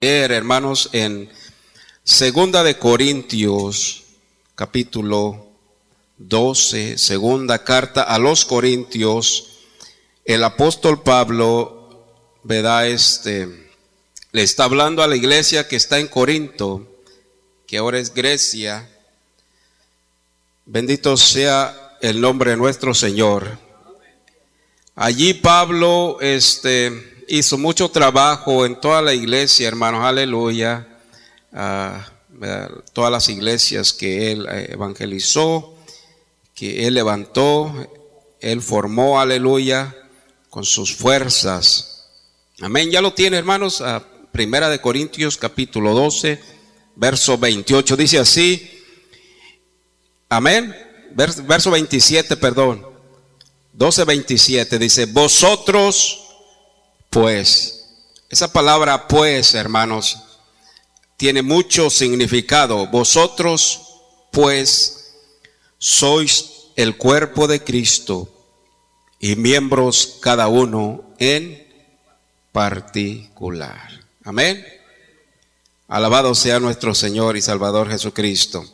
hermanos, en Segunda de Corintios, capítulo 12, segunda carta a los Corintios, el apóstol Pablo, ¿verdad? Este, le está hablando a la iglesia que está en Corinto, que ahora es Grecia. Bendito sea el nombre de nuestro Señor. Allí Pablo, este, hizo mucho trabajo en toda la iglesia, hermanos, aleluya. Ah, todas las iglesias que él eh, evangelizó, que él levantó, él formó, aleluya, con sus fuerzas. Amén. Ya lo tiene, hermanos. a Primera de Corintios, capítulo 12, verso 28. Dice así. Amén. Verso 27, perdón. 12, 27. Dice, vosotros pues. Esa palabra pues, hermanos, tiene mucho significado. Vosotros, pues, sois el cuerpo de Cristo y miembros cada uno en particular. Amén. Alabado sea nuestro Señor y Salvador Jesucristo.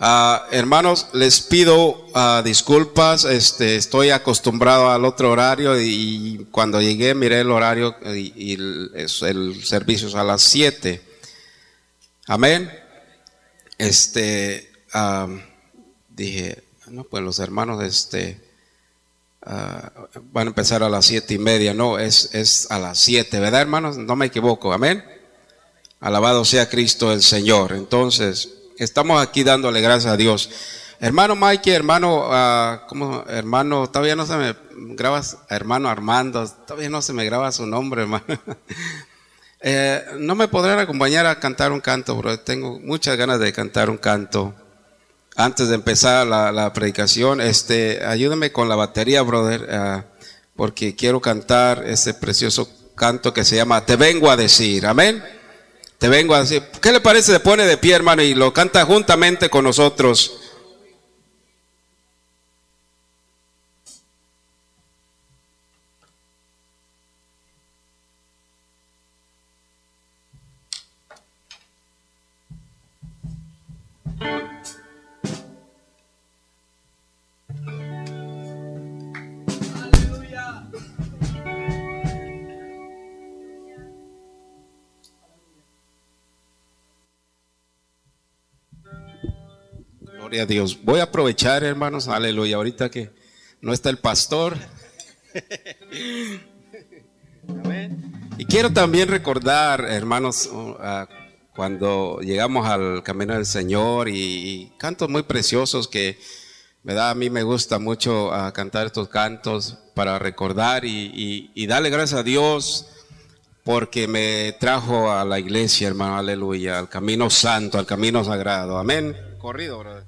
Ah, hermanos, les pido ah, disculpas, este, estoy acostumbrado al otro horario y, cuando llegué miré el horario y, el, servicio es a las 7. Amén. Este, dije, no, pues los hermanos, este, ah, van a empezar a las siete y media, no, es, es a las 7, ¿verdad hermanos? No me equivoco, amén. Alabado sea Cristo el Señor. Entonces, estamos aquí dándole gracias a Dios. Hermano Mike, hermano, uh, ¿cómo? Hermano, todavía no se me grabas, hermano Armando, todavía no se me graba su nombre, hermano. eh, no me podrán acompañar a cantar un canto, bro. Tengo muchas ganas de cantar un canto. Antes de empezar la, predicación, este, ayúdame con la batería, brother, uh, porque quiero cantar ese precioso canto que se llama Te vengo a decir. Amén. Te vengo a decir, ¿qué le parece? Se pone de pie, hermano, y lo canta juntamente con nosotros. Gloria a Dios. Voy a aprovechar, hermanos, aleluya, ahorita que no está el pastor. y quiero también recordar, hermanos, uh, cuando llegamos al camino del Señor y, cantos muy preciosos que, da A mí me gusta mucho uh, cantar estos cantos para recordar y, y darle gracias a Dios porque me trajo a la iglesia, hermano, aleluya, al camino santo, al camino sagrado. Amén. Corrido, brother.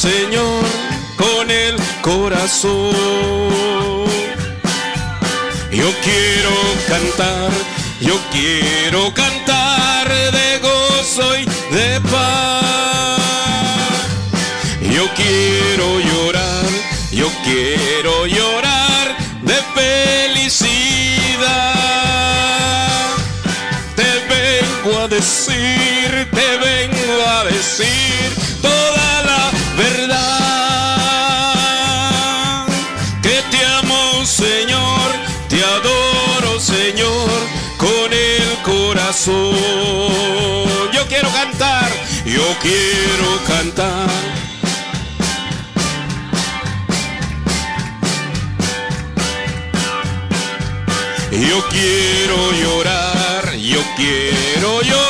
Señor, con el corazón. Yo quiero cantar, yo quiero cantar de gozo y de paz. Yo quiero llorar, yo quiero llorar de felicidad. Te vengo a decir, te vengo a decir Yo quiero cantar, yo quiero cantar. Yo quiero llorar, yo quiero llorar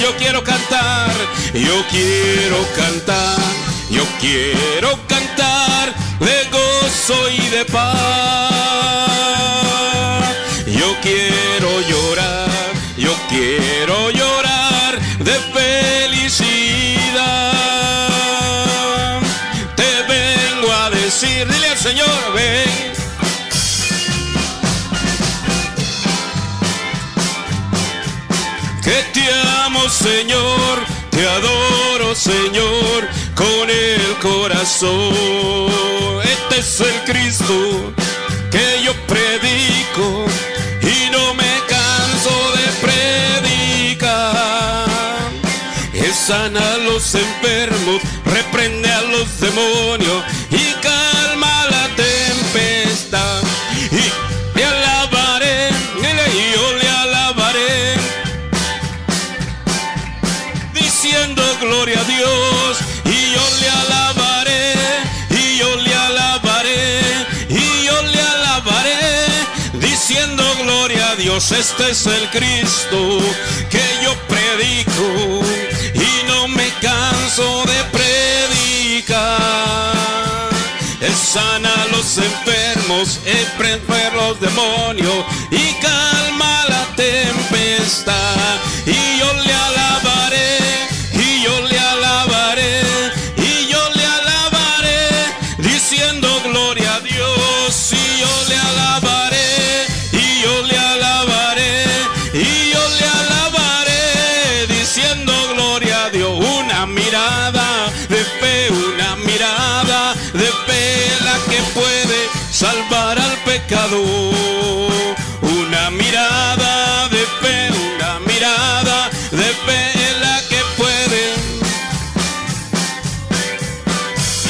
Yo quiero cantar, yo quiero cantar, yo quiero cantar de gozo y de paz. Yo quiero llorar, Señor, te adoro, Señor, con el corazón. Este es el Cristo que yo predico y no me canso de predicar. Él sana a los enfermos, reprende a los demonios y calma Este es el Cristo que yo predico y no me canso de predicar. Él sana a los enfermos, él prende a los demonios y calma la tempestad. Y yo de fe, la que puede salvar al pecador. Una mirada de fe, una mirada de fe, la que puede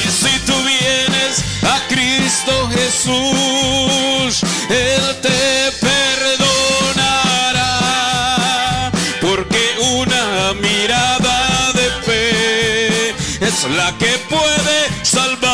y si tú vienes a Cristo Jesús, Él te perdonará. Porque una mirada de fe es la que puede salvar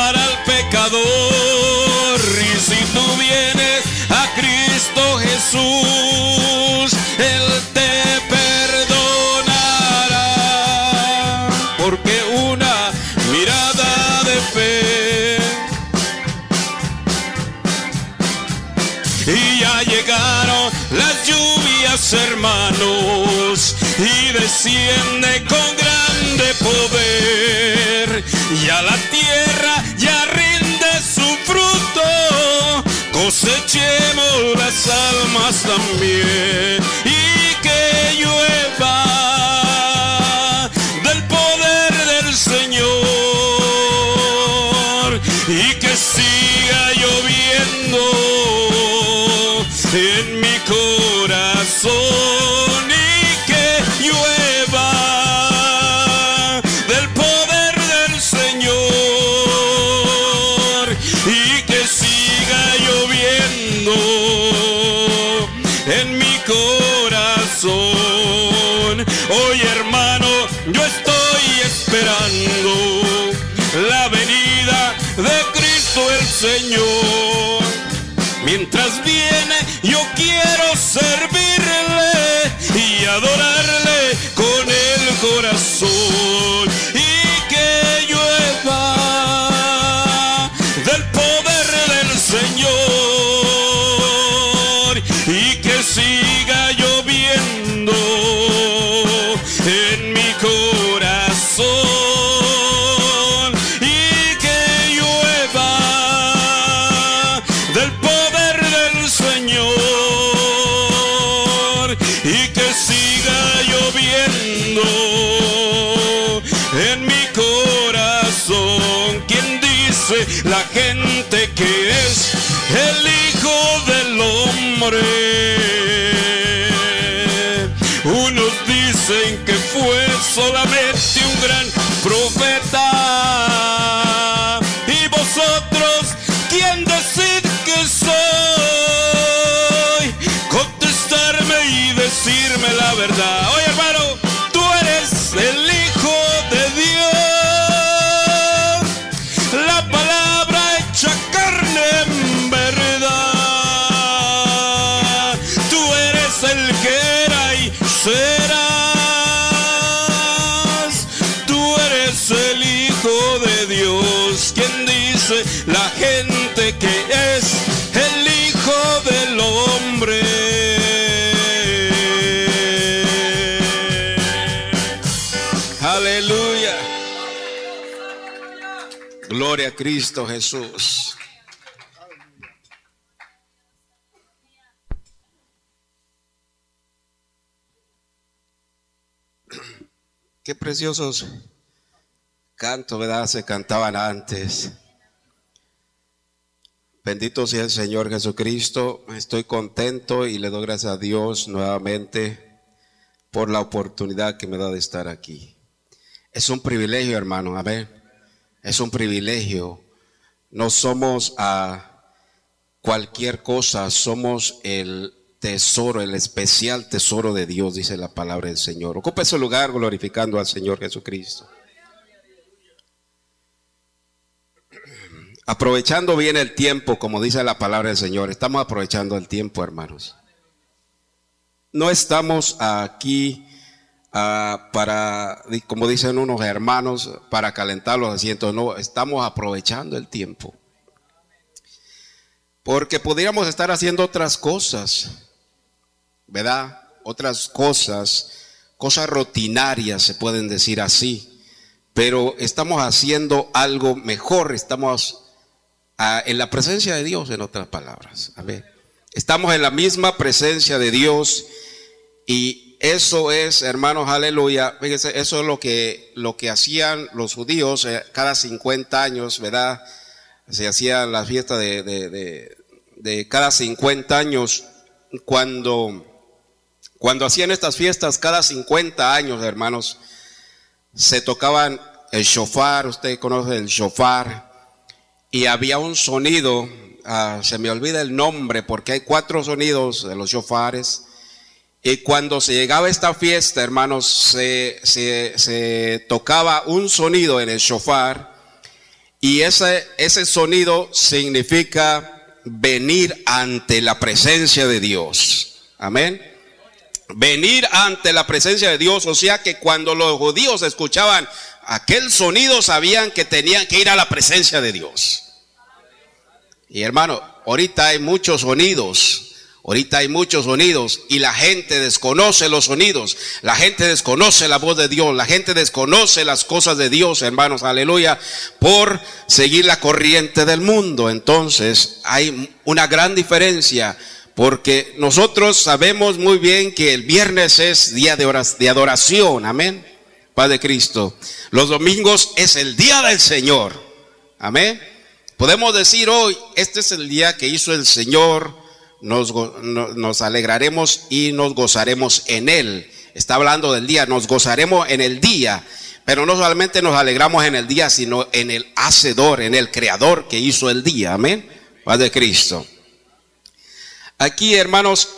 desciende con grande poder. Y a la tierra ya rinde su fruto, cosechemos las almas también. Gloria a Cristo Jesús. Qué preciosos cantos, ¿verdad? Se cantaban antes. Bendito sea el Señor Jesucristo. Estoy contento y le doy gracias a Dios nuevamente por la oportunidad que me da de estar aquí. Es un privilegio, hermano. Amén. Es un privilegio. No somos a cualquier cosa, somos el tesoro, el especial tesoro de Dios, dice la palabra del Señor. Ocupe su lugar glorificando al Señor Jesucristo. Aprovechando bien el tiempo, como dice la palabra del Señor, estamos aprovechando el tiempo, hermanos. No estamos aquí uh, para, como dicen unos hermanos, para calentar los asientos, no, estamos aprovechando el tiempo. Porque podríamos estar haciendo otras cosas, ¿verdad? Otras cosas, cosas rutinarias se pueden decir así, pero estamos haciendo algo mejor, estamos ah, en la presencia de Dios, en otras palabras. Amén. Estamos en la misma presencia de Dios y eso es, hermanos, aleluya. Fíjense, eso es lo que, lo que hacían los judíos eh, cada 50 años, ¿verdad? Se hacía la fiesta de, de, cada 50 años cuando cuando hacían estas fiestas cada 50 años, hermanos, se tocaban el shofar, usted conoce el shofar, y había un sonido, ah, se me olvida el nombre porque hay cuatro sonidos de los shofares. Y cuando se llegaba a esta fiesta, hermanos, se, se, tocaba un sonido en el shofar y ese, ese sonido significa venir ante la presencia de Dios. Amén venir ante la presencia de Dios. O sea que cuando los judíos escuchaban aquel sonido sabían que tenían que ir a la presencia de Dios. Y hermano, ahorita hay muchos sonidos. Ahorita hay muchos sonidos y la gente desconoce los sonidos, la gente desconoce la voz de Dios, la gente desconoce las cosas de Dios, hermanos, aleluya, por seguir la corriente del mundo. Entonces hay una gran diferencia porque nosotros sabemos muy bien que el viernes es día de, adoración, amén, Padre Cristo. Los domingos es el día del Señor, amén. Podemos decir hoy, este es el día que hizo el Señor, nos, alegraremos y nos gozaremos en Él. Está hablando del día, nos gozaremos en el día. Pero no solamente nos alegramos en el día, sino en el hacedor, en el creador que hizo el día. Amén. Padre Cristo. Aquí, hermanos,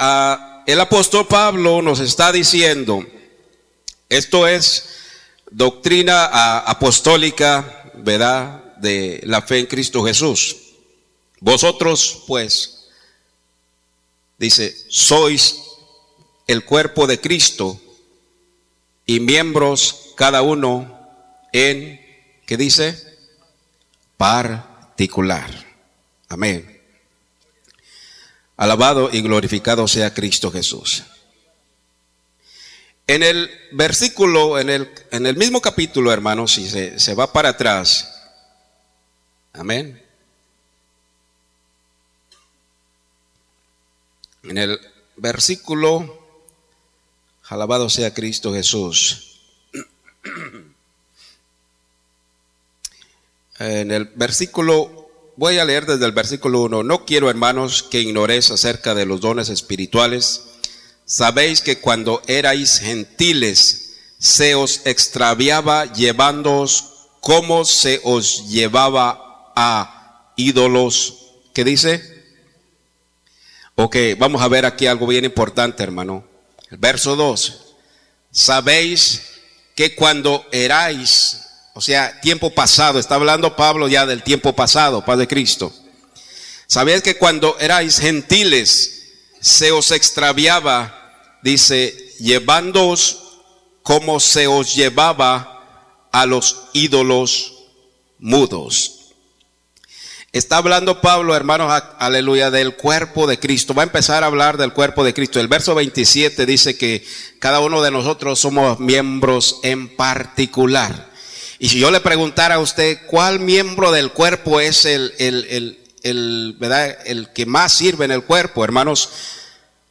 el apóstol Pablo nos está diciendo, esto es doctrina apostólica, ¿verdad? De la fe en Cristo Jesús. Vosotros, pues, dice, sois el cuerpo de Cristo y miembros cada uno en, ¿qué dice? Particular. Amén. Alabado y glorificado sea Cristo Jesús. En el versículo, en el, en el mismo capítulo, hermanos, si se, se va para atrás, amén. En el versículo, alabado sea Cristo Jesús. En el versículo Voy a leer desde el versículo 1. No quiero, hermanos, que ignoréis acerca de los dones espirituales. Sabéis que cuando erais gentiles, se os extraviaba llevándoos como se os llevaba a ídolos. ¿Qué dice? Ok, vamos a ver aquí algo bien importante, hermano. El verso 2. Sabéis que cuando erais o sea, tiempo pasado. Está hablando Pablo ya del tiempo pasado, Padre Cristo. Sabéis que cuando erais gentiles se os extraviaba, dice, llevándoos como se os llevaba a los ídolos mudos. Está hablando Pablo, hermanos, aleluya, del cuerpo de Cristo. Va a empezar a hablar del cuerpo de Cristo. El verso 27 dice que cada uno de nosotros somos miembros en particular. Y si yo le preguntara a usted cuál miembro del cuerpo es el, el, el, ¿verdad? el que más sirve en el cuerpo, hermanos,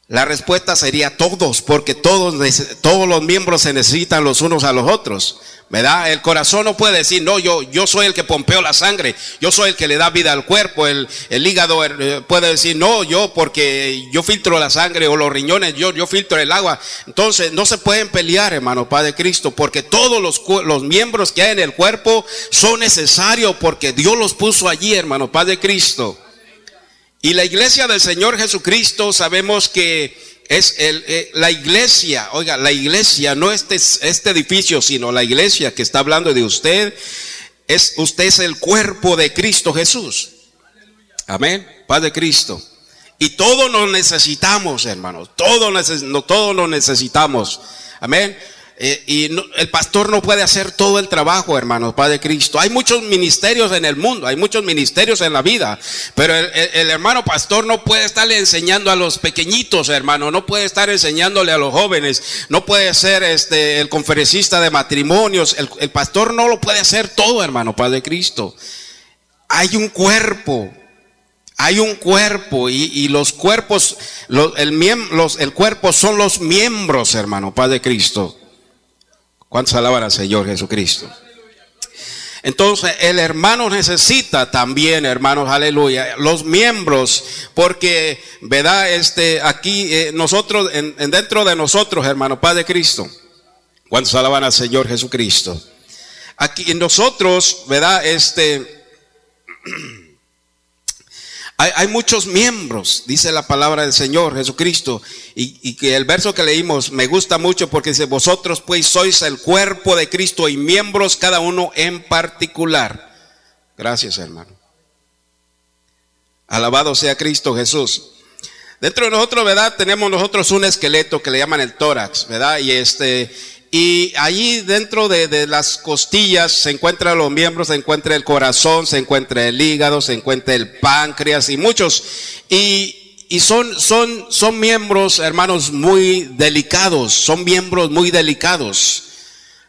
la respuesta sería todos, porque todos, todos los miembros se necesitan los unos a los otros. ¿Verdad? El corazón no puede decir, no, yo, yo soy el que pompeo la sangre, yo soy el que le da vida al cuerpo. El, el hígado eh, puede decir, no, yo porque yo filtro la sangre o los riñones, yo, yo filtro el agua. Entonces, no se pueden pelear, hermano Padre Cristo, porque todos los, los miembros que hay en el cuerpo son necesarios porque Dios los puso allí, hermano Padre Cristo. Y la iglesia del Señor Jesucristo sabemos que es el, eh, la iglesia, oiga, la iglesia, no este, este edificio, sino la iglesia que está hablando de usted, es, usted es el cuerpo de Cristo Jesús. Amén, Paz de Cristo. Y todos nos necesitamos, hermanos, todos, no, todos nos necesitamos. Amén. Eh, y el pastor no puede hacer todo el trabajo, hermanos, Padre Cristo. Hay muchos ministerios en el mundo, hay muchos ministerios en la vida, pero el, hermano pastor no puede estarle enseñando a los pequeñitos, hermano, no puede estar enseñándole a los jóvenes, no puede ser este, el conferencista de matrimonios, el, pastor no lo puede hacer todo, hermano, Padre Cristo. Hay un cuerpo, hay un cuerpo y, los cuerpos, el, los, el cuerpo son los miembros, hermano, Padre Cristo. ¿Cuántos alaban al Señor Jesucristo? Entonces el hermano necesita también, hermanos, aleluya, los miembros, porque, ¿verdad? Este, aquí eh, nosotros, en, dentro de nosotros, hermano, Padre Cristo, ¿cuántos alaban al Señor Jesucristo? Aquí en nosotros, ¿verdad? Este, Hay, muchos miembros, dice la palabra del Señor Jesucristo, y, que el verso que leímos me gusta mucho porque dice, vosotros pues sois el cuerpo de Cristo y miembros cada uno en particular. Gracias hermano. Alabado sea Cristo Jesús. Dentro de nosotros, ¿verdad? Tenemos nosotros un esqueleto que le llaman el tórax, ¿verdad? Y este, y allí dentro de, las costillas se encuentran los miembros, se encuentra el corazón, se encuentra el hígado, se encuentra el páncreas y muchos. Y, y son, son, son miembros, hermanos, muy delicados, son miembros muy delicados.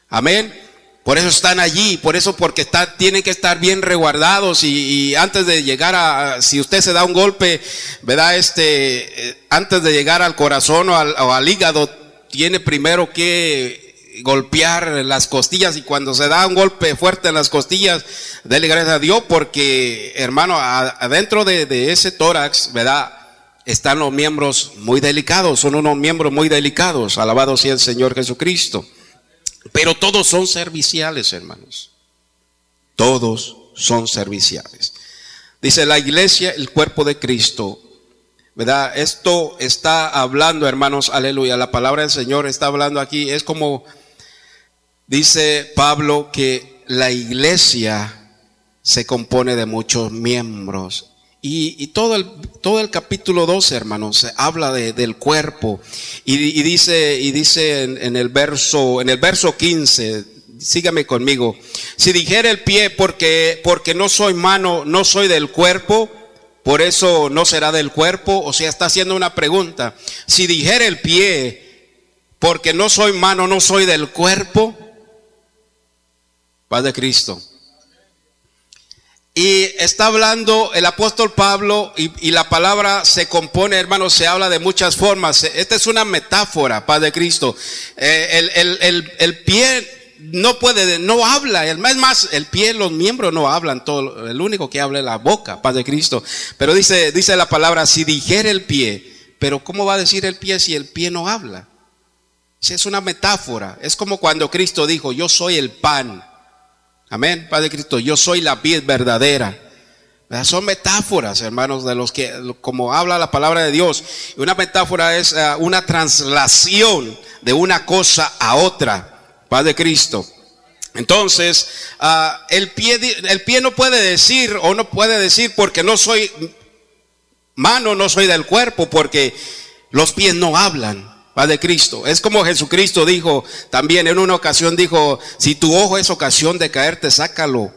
Amén. Por eso están allí, por eso porque está, tienen que estar bien reguardados y, antes de llegar a, si usted se da un golpe, ¿verdad? Este, eh, antes de llegar al corazón o al, o al hígado, tiene primero que golpear las costillas y cuando se da un golpe fuerte en las costillas, dele gracias a Dios porque, hermano, adentro de, ese tórax, ¿verdad? Están los miembros muy delicados, son unos miembros muy delicados, alabado sea el Señor Jesucristo. Pero todos son serviciales, hermanos. Todos son serviciales. Dice la iglesia, el cuerpo de Cristo, ¿verdad? Esto está hablando, hermanos, aleluya. La palabra del Señor está hablando aquí. Es como Dice Pablo que la iglesia se compone de muchos miembros. Y, todo, el, todo el capítulo 12, hermanos, habla de, del cuerpo. Y, dice, y dice en, el verso, en el verso 15, sígame conmigo. Si dijera el pie porque, porque no soy mano, no soy del cuerpo, por eso no será del cuerpo. O sea, está haciendo una pregunta. Si dijera el pie porque no soy mano, no soy del cuerpo, Paz de Cristo. Y está hablando el apóstol Pablo y, la palabra se compone, hermanos, se habla de muchas formas. Esta es una metáfora, Paz de Cristo. Eh, el, pie no puede, no habla. Es más, el pie, los miembros no hablan. Todo, el único que habla es la boca, Paz de Cristo. Pero dice, dice la palabra, si dijera el pie, pero ¿cómo va a decir el pie si el pie no habla? Si es una metáfora. Es como cuando Cristo dijo, yo soy el pan. Amén, Padre Cristo, yo soy la vid verdadera. Son metáforas, hermanos, de los que, como habla la palabra de Dios. Una metáfora es eh, una traslación de una cosa a otra, Padre Cristo. Entonces, ah, el, pie, el pie no puede decir o no puede decir porque no soy mano, no soy del cuerpo, porque los pies no hablan. Padre Cristo. Es como Jesucristo dijo también en una ocasión, dijo, si tu ojo es ocasión de caerte, sácalo.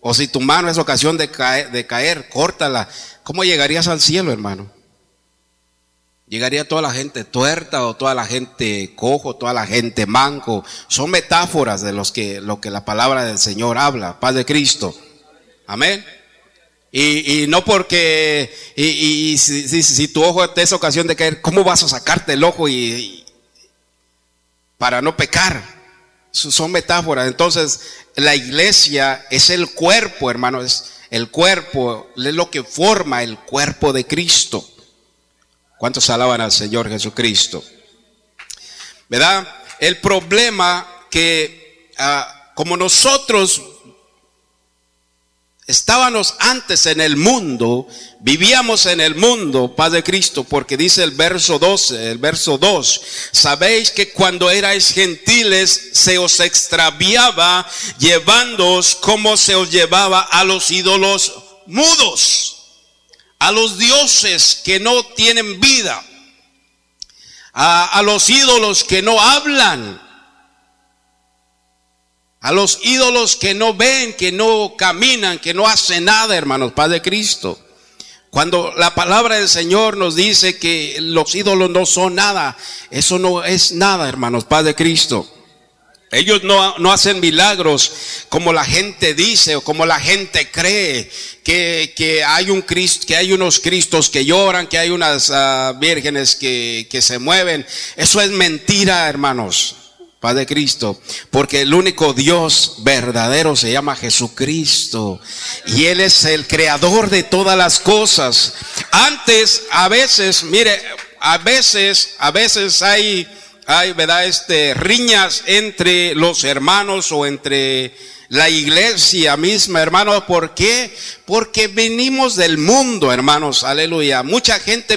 O si tu mano es ocasión de caer, de caer, córtala. ¿Cómo llegarías al cielo, hermano? Llegaría toda la gente tuerta o toda la gente cojo, toda la gente manco. Son metáforas de los que, lo que la palabra del Señor habla, paz de Cristo. Amén. Y, no porque, y, si, tu ojo te es ocasión de caer, ¿cómo vas a sacarte el ojo y, para no pecar? Son metáforas. Entonces, la iglesia es el cuerpo, hermano, es el cuerpo, es lo que forma el cuerpo de Cristo. ¿Cuántos alaban al Señor Jesucristo? ¿Verdad? El problema que ah, como nosotros Estábamos antes en el mundo, vivíamos en el mundo, Padre Cristo, porque dice el verso 12, el verso 2, sabéis que cuando erais gentiles se os extraviaba llevándoos como se os llevaba a los ídolos mudos, a los dioses que no tienen vida, a, a los ídolos que no hablan, a los ídolos que no ven, que no caminan, que no hacen nada, hermanos, Padre Cristo. Cuando la palabra del Señor nos dice que los ídolos no son nada, eso no es nada, hermanos, Padre Cristo. Ellos no, no, hacen milagros como la gente dice o como la gente cree que, que hay un Cristo, que hay unos Cristos que lloran, que hay unas ah, vírgenes que, que se mueven. Eso es mentira, hermanos. Padre Cristo, porque el único Dios verdadero se llama Jesucristo y Él es el creador de todas las cosas. Antes, a veces, mire, a veces, a veces hay, hay, ¿verdad? Este, riñas entre los hermanos o entre la iglesia misma, hermanos. ¿Por qué? Porque venimos del mundo, hermanos. Aleluya. Mucha gente,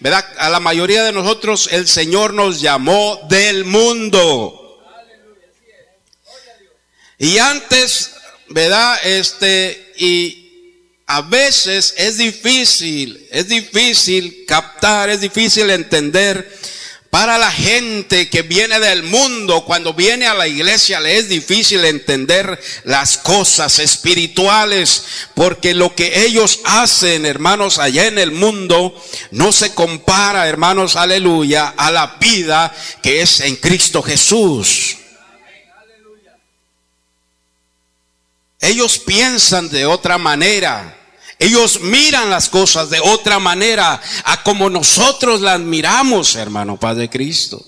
¿verdad? A la mayoría de nosotros el Señor nos llamó del mundo. Y antes, ¿verdad? Este, y a veces es difícil, es difícil captar, es difícil entender para la gente que viene del mundo, cuando viene a la iglesia, le es difícil entender las cosas espirituales, porque lo que ellos hacen, hermanos, allá en el mundo, no se compara, hermanos, aleluya, a la vida que es en Cristo Jesús. Ellos piensan de otra manera. Ellos miran las cosas de otra manera a como nosotros las miramos, hermano Padre Cristo.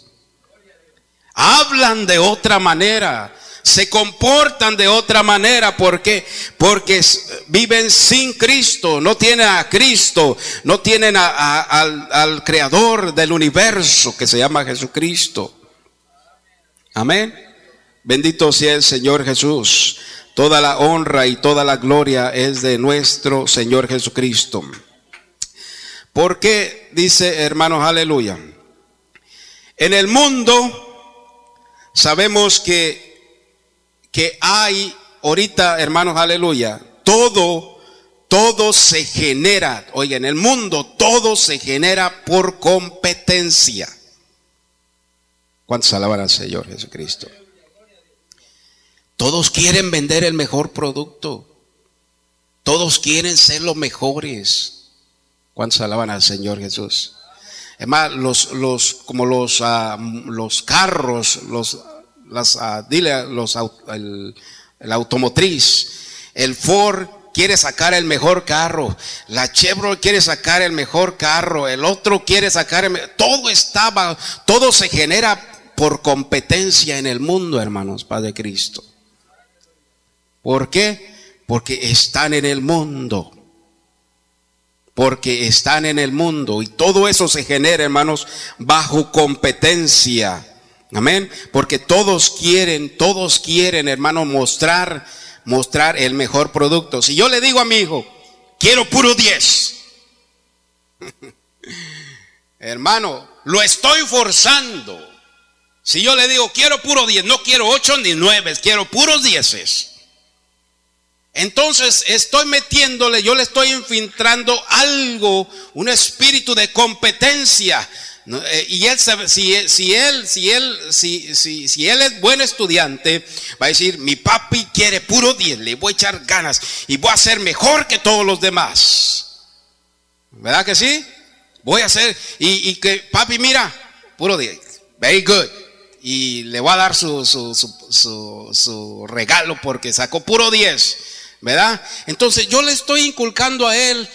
Hablan de otra manera, se comportan de otra manera porque porque viven sin Cristo, no tienen a Cristo, no tienen al, al creador del universo que se llama Jesucristo. Amén. Bendito sea el Señor Jesús. Toda la honra y toda la gloria es de nuestro Señor Jesucristo. Porque dice, hermanos, aleluya. En el mundo sabemos que, que hay ahorita, hermanos, aleluya, todo, todo se genera, oye, en el mundo todo se genera por competencia. ¿Cuántos alaban al Señor Jesucristo? Todos quieren vender el mejor producto. Todos quieren ser los mejores. ¿Cuántos alaban al Señor Jesús? Es más, los, los, como los, ah, los carros, los, las, uh, dile, los, el, el automotriz, el Ford quiere sacar el mejor carro, la Chevrolet quiere sacar el mejor carro, el otro quiere sacar el, todo estaba, todo se genera por competencia en el mundo, hermanos, Padre Cristo. ¿Por qué? Porque están en el mundo. Porque están en el mundo. Y todo eso se genera, hermanos, bajo competencia. Amén. Porque todos quieren, todos quieren, hermano, mostrar, mostrar el mejor producto. Si yo le digo a mi hijo, quiero puro 10. hermano, lo estoy forzando. Si yo le digo, quiero puro 10, no quiero 8 ni 9, quiero puros 10. Entonces estoy metiéndole, yo le estoy infiltrando algo, un espíritu de competencia. Eh, y él si, si él, si él, si, si, si él es buen estudiante, va a decir, mi papi quiere puro 10, le voy a echar ganas y voy a ser mejor que todos los demás. ¿Verdad que sí? Voy a hacer, y, que, papi, mira, puro 10. Very good. Y le voy a dar su, su, su, su regalo porque sacó puro 10. ¿Verdad? Entonces yo le estoy inculcando a él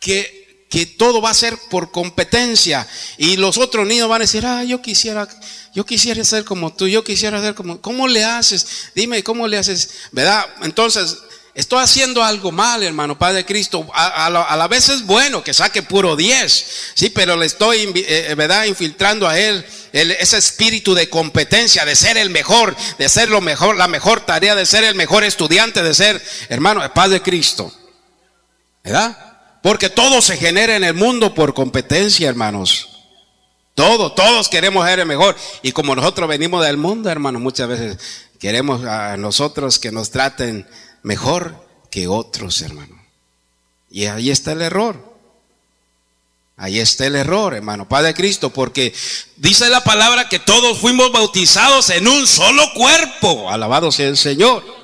que que todo va a ser por competencia y los otros niños van a decir, ah, yo quisiera, yo quisiera ser como tú, yo quisiera ser como, ¿cómo le haces? Dime, ¿cómo le haces? ¿Verdad? Entonces, estoy haciendo algo mal, hermano, Padre Cristo. A, la, vez es bueno que saque puro 10, sí, pero le estoy, eh, eh, ¿verdad? Infiltrando a él ese espíritu de competencia, de ser el mejor, de ser lo mejor, la mejor tarea, de ser el mejor estudiante, de ser, hermano, Padre Cristo. ¿Verdad? Porque todo se genera en el mundo por competencia, hermanos. Todo, todos queremos ser el mejor. Y como nosotros venimos del mundo, hermanos, muchas veces queremos a nosotros que nos traten mejor que otros, hermano. Y ahí está el error. Ahí está el error, hermano, Padre Cristo, porque dice la palabra que todos fuimos bautizados en un solo cuerpo. Alabado sea el Señor.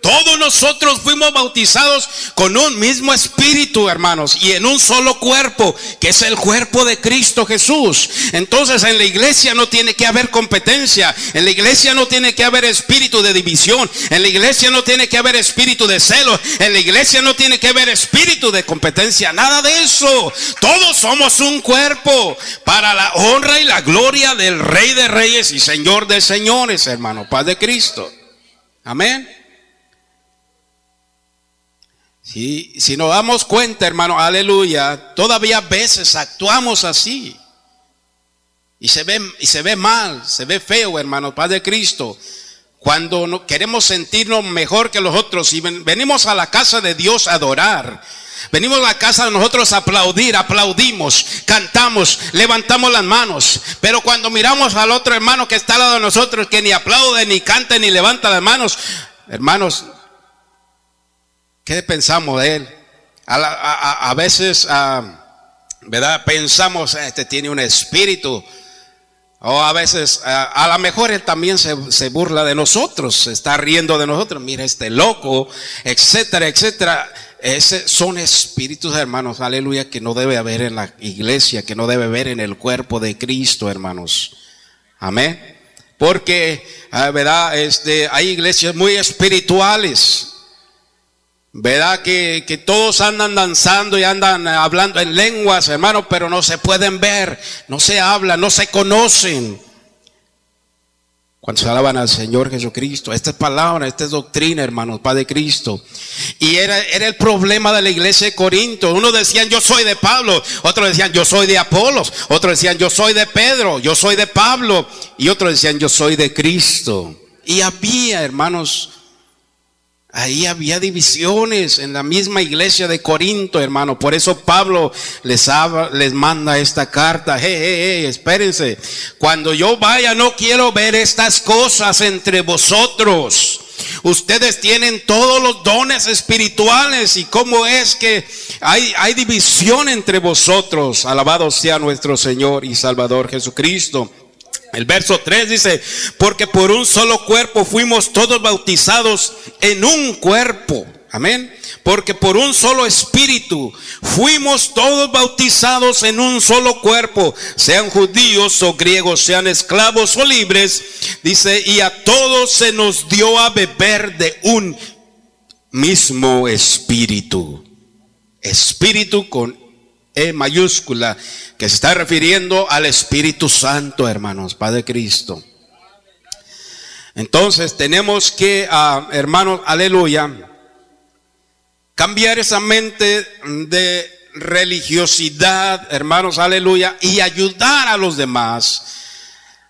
Todos nosotros fuimos bautizados con un mismo espíritu, hermanos, y en un solo cuerpo, que es el cuerpo de Cristo Jesús. Entonces en la iglesia no tiene que haber competencia, en la iglesia no tiene que haber espíritu de división, en la iglesia no tiene que haber espíritu de celo, en la iglesia no tiene que haber espíritu de competencia, nada de eso. Todos somos un cuerpo para la honra y la gloria del Rey de Reyes y Señor de Señores, hermano, Paz de Cristo. Amén. Si, nos damos cuenta, hermano, aleluya, todavía a veces actuamos así. Y se ve, y se ve mal, se ve feo, hermano, Padre Cristo. Cuando no, queremos sentirnos mejor que los otros y venimos a la casa de Dios a adorar. Venimos a la casa de nosotros a aplaudir, aplaudimos, cantamos, levantamos las manos. Pero cuando miramos al otro hermano que está al lado de nosotros, que ni aplaude, ni canta, ni levanta las manos, hermanos, ¿Qué pensamos de él? A, veces, ¿verdad? Pensamos, este tiene un espíritu. O a veces, a, lo mejor él también se, burla de nosotros, se está riendo de nosotros. Mira este loco, etcétera, etcétera. Ese son espíritus, hermanos, aleluya, que no debe haber en la iglesia, que no debe haber en el cuerpo de Cristo, hermanos. Amén. Porque, ah, ¿verdad? Este, hay iglesias muy espirituales ¿Verdad que, que, todos andan danzando y andan hablando en lenguas, hermanos, pero no se pueden ver, no se hablan, no se conocen? Cuando se alaban al Señor Jesucristo, esta es palabra, esta es doctrina, hermanos, Padre Cristo. Y era, era el problema de la iglesia de Corinto. Uno decían, yo soy de Pablo, otros decían, yo soy de Apolos, otros decían, yo soy de Pedro, yo soy de Pablo, y otros decían, yo soy de Cristo. Y había, hermanos, Ahí había divisiones en la misma iglesia de Corinto, hermano. Por eso Pablo les, les manda esta carta. Hey, hey, hey, espérense. Cuando yo vaya no quiero ver estas cosas entre vosotros. Ustedes tienen todos los dones espirituales y cómo es que hay, hay división entre vosotros. Alabado sea nuestro Señor y Salvador Jesucristo. El verso 3 dice, porque por un solo cuerpo fuimos todos bautizados en un cuerpo. Amén. Porque por un solo espíritu fuimos todos bautizados en un solo cuerpo, sean judíos o griegos, sean esclavos o libres. Dice, y a todos se nos dio a beber de un mismo espíritu. Espíritu con E mayúscula que se está refiriendo al Espíritu Santo, hermanos, Padre Cristo. Entonces tenemos que, ah, hermanos, aleluya, cambiar esa mente de religiosidad, hermanos, aleluya, y ayudar a los demás.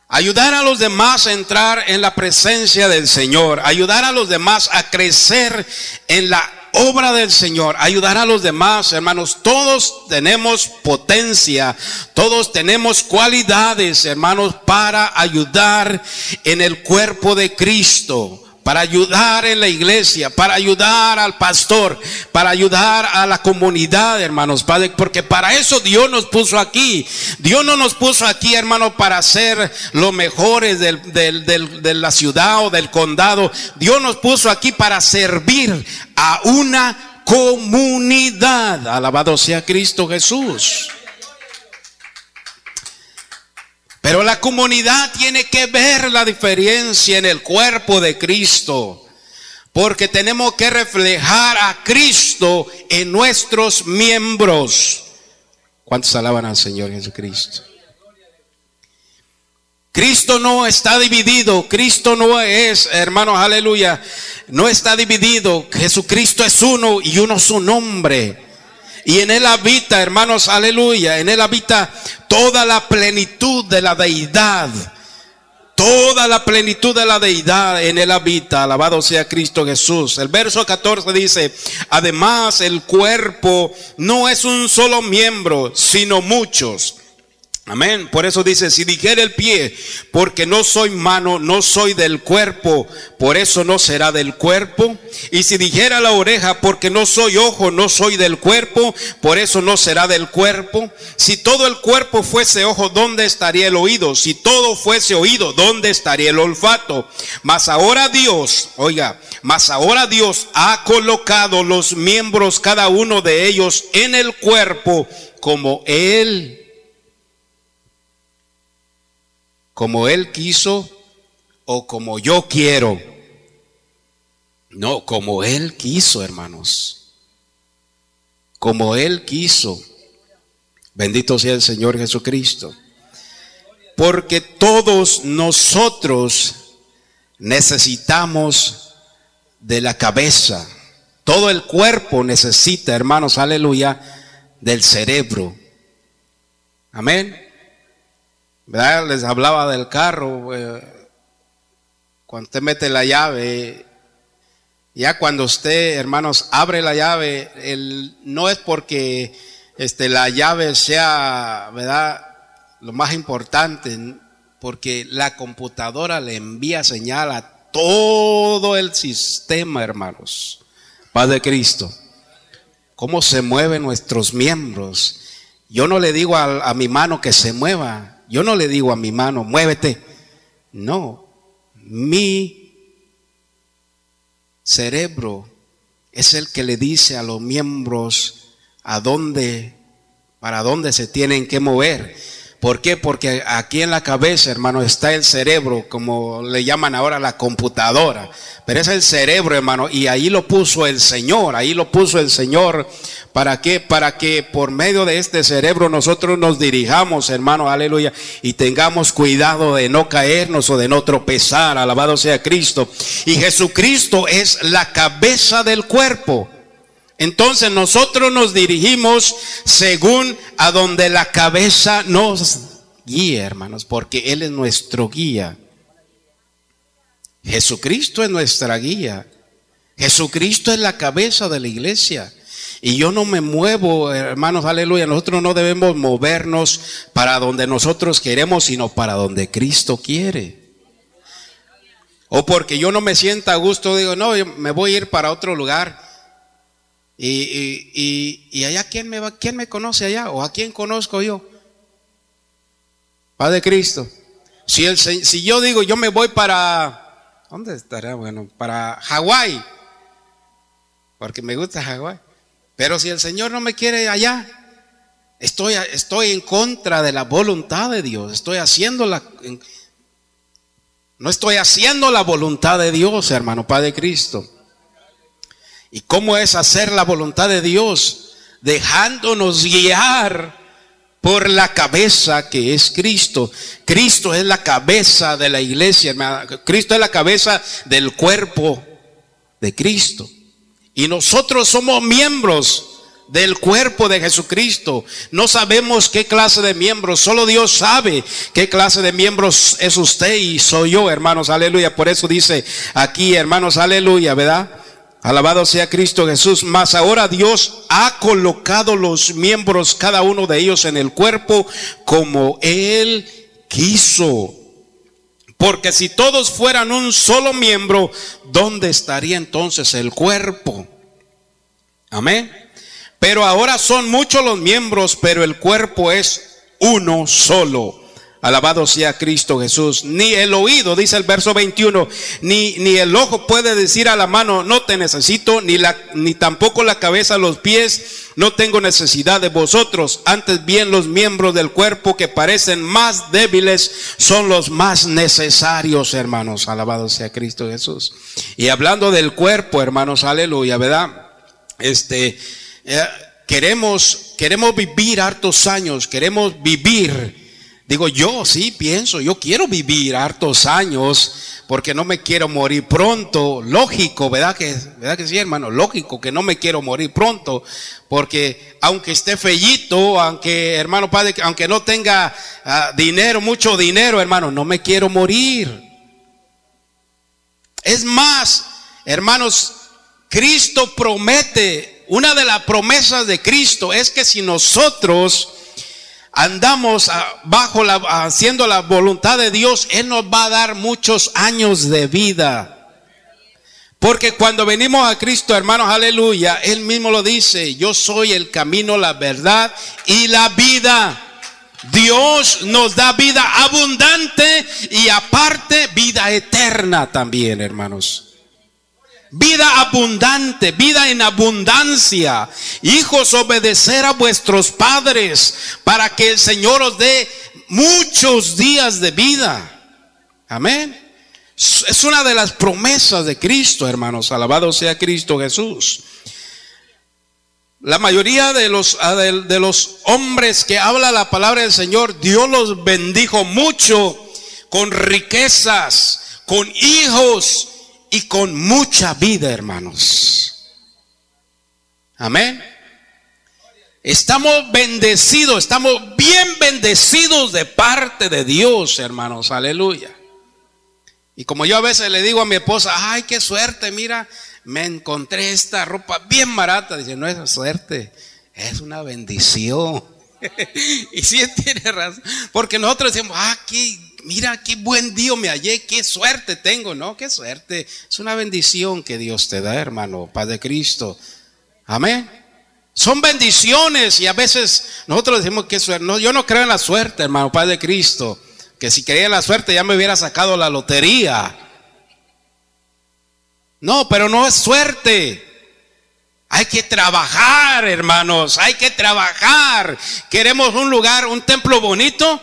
Ayudar a los demás a entrar en la presencia del Señor. Ayudar a los demás a crecer en la obra del Señor, ayudar a los demás, hermanos. Todos tenemos potencia, todos tenemos cualidades, hermanos, para ayudar en el cuerpo de Cristo para ayudar en la iglesia, para ayudar al pastor, para ayudar a la comunidad, hermanos, Padre, porque para eso Dios nos puso aquí. Dios no nos puso aquí, hermano, para ser los mejores de la ciudad o del condado. Dios nos puso aquí para servir a una comunidad. Alabado sea Cristo Jesús. Pero la comunidad tiene que ver la diferencia en el cuerpo de Cristo. Porque tenemos que reflejar a Cristo en nuestros miembros. ¿Cuántos alaban al Señor Jesucristo? Cristo no está dividido, Cristo no es, hermanos, aleluya, no está dividido, Jesucristo es uno y uno su nombre. Y en él habita, hermanos, aleluya, en él habita toda la plenitud de la deidad. Toda la plenitud de la deidad en él habita, alabado sea Cristo Jesús. El verso 14 dice, además el cuerpo no es un solo miembro, sino muchos. Amén. Por eso dice, si dijera el pie, porque no soy mano, no soy del cuerpo, por eso no será del cuerpo. Y si dijera la oreja, porque no soy ojo, no soy del cuerpo, por eso no será del cuerpo. Si todo el cuerpo fuese ojo, ¿dónde estaría el oído? Si todo fuese oído, ¿dónde estaría el olfato? Mas ahora Dios, oiga, mas ahora Dios ha colocado los miembros, cada uno de ellos, en el cuerpo como Él como Él quiso o como yo quiero. No, como Él quiso, hermanos. Como Él quiso. Bendito sea el Señor Jesucristo. Porque todos nosotros necesitamos de la cabeza. Todo el cuerpo necesita, hermanos, aleluya, del cerebro. Amén. Les hablaba del carro. Eh, cuando usted mete la llave, ya cuando usted, hermanos, abre la llave, el, no es porque este, la llave sea, ¿verdad? Lo más importante, porque la computadora le envía señal a todo el sistema, hermanos. Paz de Cristo. Cómo se mueven nuestros miembros. Yo no le digo a mi mano que se mueva. Yo no le digo a mi mano, muévete. No, mi cerebro es el que le dice a los miembros a dónde, para dónde se tienen que mover. ¿Por qué? Porque aquí en la cabeza, hermano, está el cerebro, como le llaman ahora la computadora. Pero es el cerebro, hermano, y ahí lo puso el Señor, ahí lo puso el Señor. ¿Para qué? Para que por medio de este cerebro nosotros nos dirijamos, hermano, aleluya, y tengamos cuidado de no caernos o de no tropezar. Alabado sea Cristo. Y Jesucristo es la cabeza del cuerpo. Entonces nosotros nos dirigimos según a donde la cabeza nos guía, hermanos, porque Él es nuestro guía. Jesucristo es nuestra guía. Jesucristo es la cabeza de la iglesia. Y yo no me muevo, hermanos, aleluya. Nosotros no debemos movernos para donde nosotros queremos, sino para donde Cristo quiere. O porque yo no me sienta a gusto, digo, no, me voy a ir para otro lugar. Y, y, allá, ¿quién me, va, ¿quién me conoce allá? ¿O a quién conozco yo? Padre Cristo. Si, el, si yo digo, yo me voy para, ¿dónde estará? Bueno, para Hawái. Porque me gusta Hawái. Pero si el Señor no me quiere allá, estoy, estoy en contra de la voluntad de Dios. Estoy haciendo la... No estoy haciendo la voluntad de Dios, hermano Padre Cristo. ¿Y cómo es hacer la voluntad de Dios? Dejándonos guiar por la cabeza que es Cristo. Cristo es la cabeza de la iglesia, Cristo es la cabeza del cuerpo de Cristo. Y nosotros somos miembros del cuerpo de Jesucristo. No sabemos qué clase de miembros, solo Dios sabe qué clase de miembros es usted y soy yo, hermanos, aleluya. Por eso dice aquí, hermanos, aleluya, ¿verdad? Alabado sea Cristo Jesús. Mas ahora Dios ha colocado los miembros, cada uno de ellos, en el cuerpo como Él quiso. Porque si todos fueran un solo miembro, ¿dónde estaría entonces el cuerpo? Amén. Pero ahora son muchos los miembros, pero el cuerpo es uno solo. Alabado sea Cristo Jesús. Ni el oído, dice el verso 21, ni, ni el ojo puede decir a la mano, no te necesito, ni, la, ni tampoco la cabeza, los pies, no tengo necesidad de vosotros. Antes bien los miembros del cuerpo que parecen más débiles son los más necesarios, hermanos. Alabado sea Cristo Jesús. Y hablando del cuerpo, hermanos, aleluya, ¿verdad? Este, eh, queremos, queremos vivir hartos años, queremos vivir Digo, yo sí pienso, yo quiero vivir hartos años porque no me quiero morir pronto. Lógico, ¿verdad que, ¿verdad que sí, hermano? Lógico que no me quiero morir pronto porque aunque esté fellito, aunque, hermano padre, aunque no tenga ah, dinero, mucho dinero, hermano, no me quiero morir. Es más, hermanos, Cristo promete, una de las promesas de Cristo es que si nosotros andamos bajo la, haciendo la voluntad de Dios, Él nos va a dar muchos años de vida. Porque cuando venimos a Cristo, hermanos, aleluya, Él mismo lo dice, yo soy el camino, la verdad y la vida. Dios nos da vida abundante y aparte vida eterna también, hermanos. Vida abundante, vida en abundancia. Hijos, obedecer a vuestros padres para que el Señor os dé muchos días de vida. Amén. Es una de las promesas de Cristo, hermanos. Alabado sea Cristo Jesús. La mayoría de los, de los hombres que habla la palabra del Señor, Dios los bendijo mucho con riquezas, con hijos, y con mucha vida, hermanos. Amén. Estamos bendecidos, estamos bien bendecidos de parte de Dios, hermanos. Aleluya. Y como yo a veces le digo a mi esposa, ay, qué suerte, mira, me encontré esta ropa bien barata. Dice, no es suerte, es una bendición. y sí tiene razón, porque nosotros decimos, ah, qué mira qué buen Dios me hallé, qué suerte tengo, ¿no? Qué suerte. Es una bendición que Dios te da, hermano, Padre Cristo. Amén. Son bendiciones y a veces nosotros decimos que suerte. No, yo no creo en la suerte, hermano, Padre Cristo. Que si creía en la suerte ya me hubiera sacado la lotería. No, pero no es suerte. Hay que trabajar, hermanos, hay que trabajar. Queremos un lugar, un templo bonito.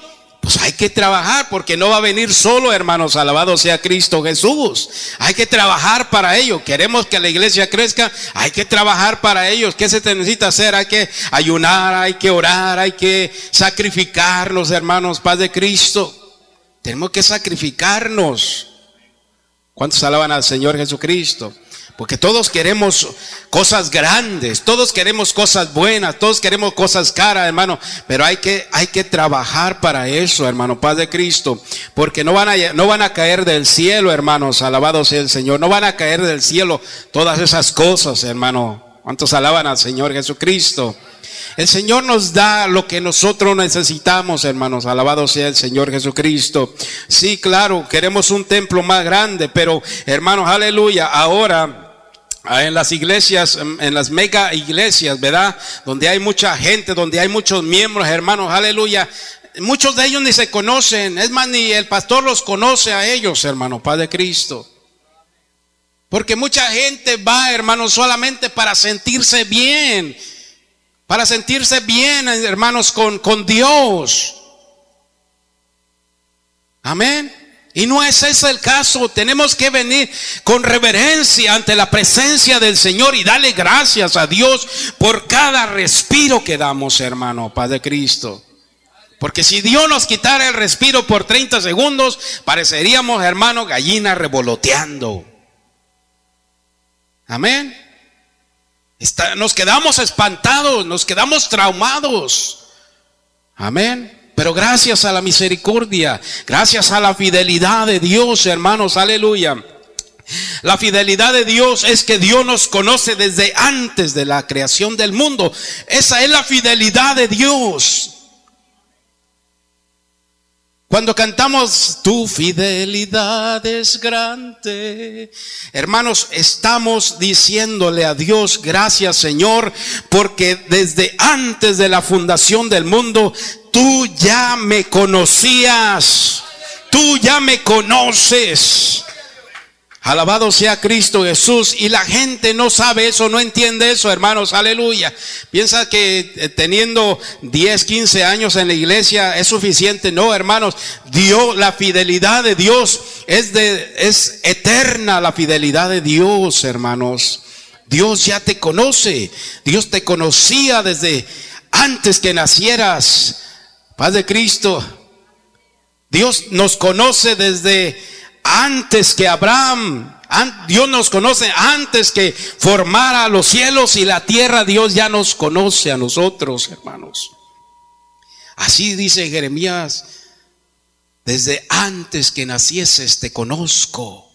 Pues hay que trabajar porque no va a venir solo, hermanos, alabado sea Cristo Jesús. Hay que trabajar para ello. Queremos que la iglesia crezca, hay que trabajar para ellos. ¿Qué se necesita hacer? Hay que ayunar, hay que orar, hay que sacrificarnos, hermanos, paz de Cristo. Tenemos que sacrificarnos. ¿Cuántos alaban al Señor Jesucristo? Porque todos queremos cosas grandes, todos queremos cosas buenas, todos queremos cosas caras, hermano. Pero hay que, hay que trabajar para eso, hermano, paz de Cristo. Porque no van, a, no van a caer del cielo, hermanos, alabado sea el Señor. No van a caer del cielo todas esas cosas, hermano. ¿Cuántos alaban al Señor Jesucristo? El Señor nos da lo que nosotros necesitamos, hermanos. Alabado sea el Señor Jesucristo. Sí, claro, queremos un templo más grande, pero hermanos, aleluya, ahora Ah, en las iglesias, en las mega iglesias, ¿verdad? Donde hay mucha gente, donde hay muchos miembros, hermanos, aleluya. Muchos de ellos ni se conocen, es más, ni el pastor los conoce a ellos, hermano, Padre Cristo. Porque mucha gente va, hermanos, solamente para sentirse bien, para sentirse bien, hermanos, con, con Dios. Amén. Y no es ese el caso. Tenemos que venir con reverencia ante la presencia del Señor y darle gracias a Dios por cada respiro que damos, hermano, Padre Cristo. Porque si Dios nos quitara el respiro por 30 segundos, pareceríamos, hermano, gallina revoloteando. Amén. nos quedamos espantados, nos quedamos traumados. Amén. Pero gracias a la misericordia, gracias a la fidelidad de Dios, hermanos, aleluya. La fidelidad de Dios es que Dios nos conoce desde antes de la creación del mundo. Esa es la fidelidad de Dios. Cuando cantamos tu fidelidad es grande, hermanos, estamos diciéndole a Dios, gracias Señor, porque desde antes de la fundación del mundo, tú ya me conocías, tú ya me conoces. Alabado sea Cristo Jesús. Y la gente no sabe eso, no entiende eso, hermanos. Aleluya. Piensa que eh, teniendo 10, 15 años en la iglesia es suficiente. No, hermanos. Dios, la fidelidad de Dios es de, es eterna la fidelidad de Dios, hermanos. Dios ya te conoce. Dios te conocía desde antes que nacieras. Paz de Cristo. Dios nos conoce desde antes que Abraham. Dios nos conoce antes que formara los cielos y la tierra. Dios ya nos conoce a nosotros, hermanos. Así dice Jeremías, desde antes que nacieses te conozco.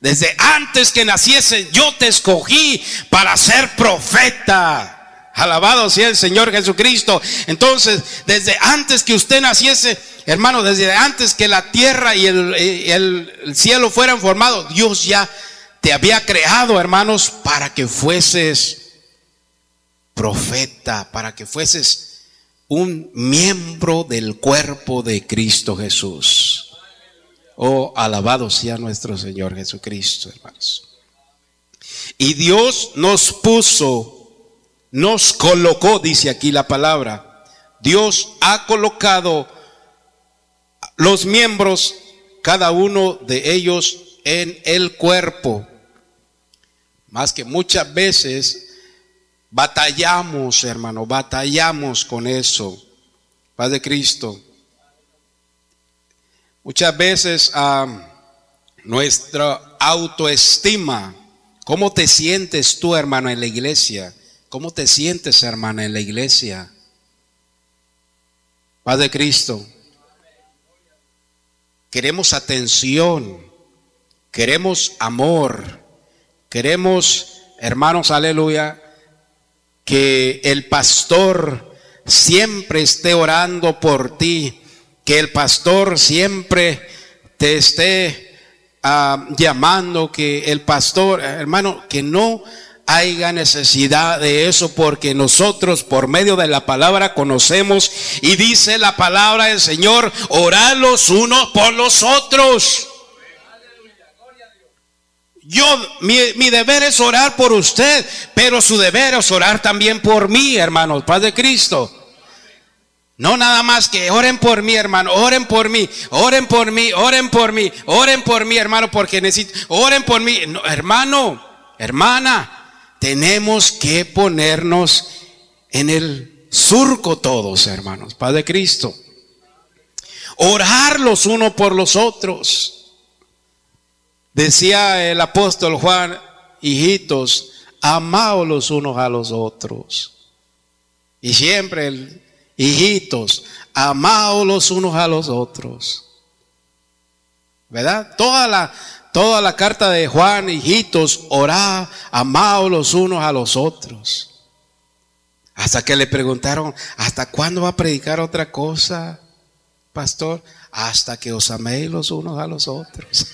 Desde antes que nacieses yo te escogí para ser profeta. Alabado sea el Señor Jesucristo. Entonces, desde antes que usted naciese, hermano, desde antes que la tierra y el, cielo fueran formados, Dios ya te había creado, hermanos, para que fueses profeta, para que fueses un miembro del cuerpo de Cristo Jesús. Oh, alabado sea nuestro Señor Jesucristo, hermanos. Y Dios nos puso nos colocó, dice aquí la palabra. Dios ha colocado los miembros, cada uno de ellos, en el cuerpo. Más que muchas veces batallamos, hermano, batallamos con eso. Paz de Cristo. Muchas veces ah, nuestra autoestima, ¿cómo te sientes tú, hermano, en la iglesia? ¿Cómo te sientes, hermana, en la iglesia? Padre Cristo, queremos atención, queremos amor, queremos, hermanos, aleluya, que el pastor siempre esté orando por ti, que el pastor siempre te esté ah, llamando, que el pastor, hermano, que no haya necesidad de eso porque nosotros por medio de la palabra conocemos y dice la palabra del Señor, orad los unos por los otros. Yo, mi, mi, deber es orar por usted, pero su deber es orar también por mí, hermanos, Padre Cristo. No nada más que oren por mí, hermano, oren por mí, oren por mí, oren por mí, oren por mí, hermano, porque necesito, oren por mí, hermano, hermana, tenemos que ponernos en el surco todos, hermanos, Padre Cristo. Orar los unos por los otros. Decía el apóstol Juan, hijitos, amaos los unos a los otros. Y siempre, hijitos, amaos los unos a los otros. ¿Verdad? Toda la, toda la carta de Juan, hijitos, orá, amaos los unos a los otros. Hasta que le preguntaron, ¿hasta cuándo va a predicar otra cosa, pastor? Hasta que os améis los unos a los otros.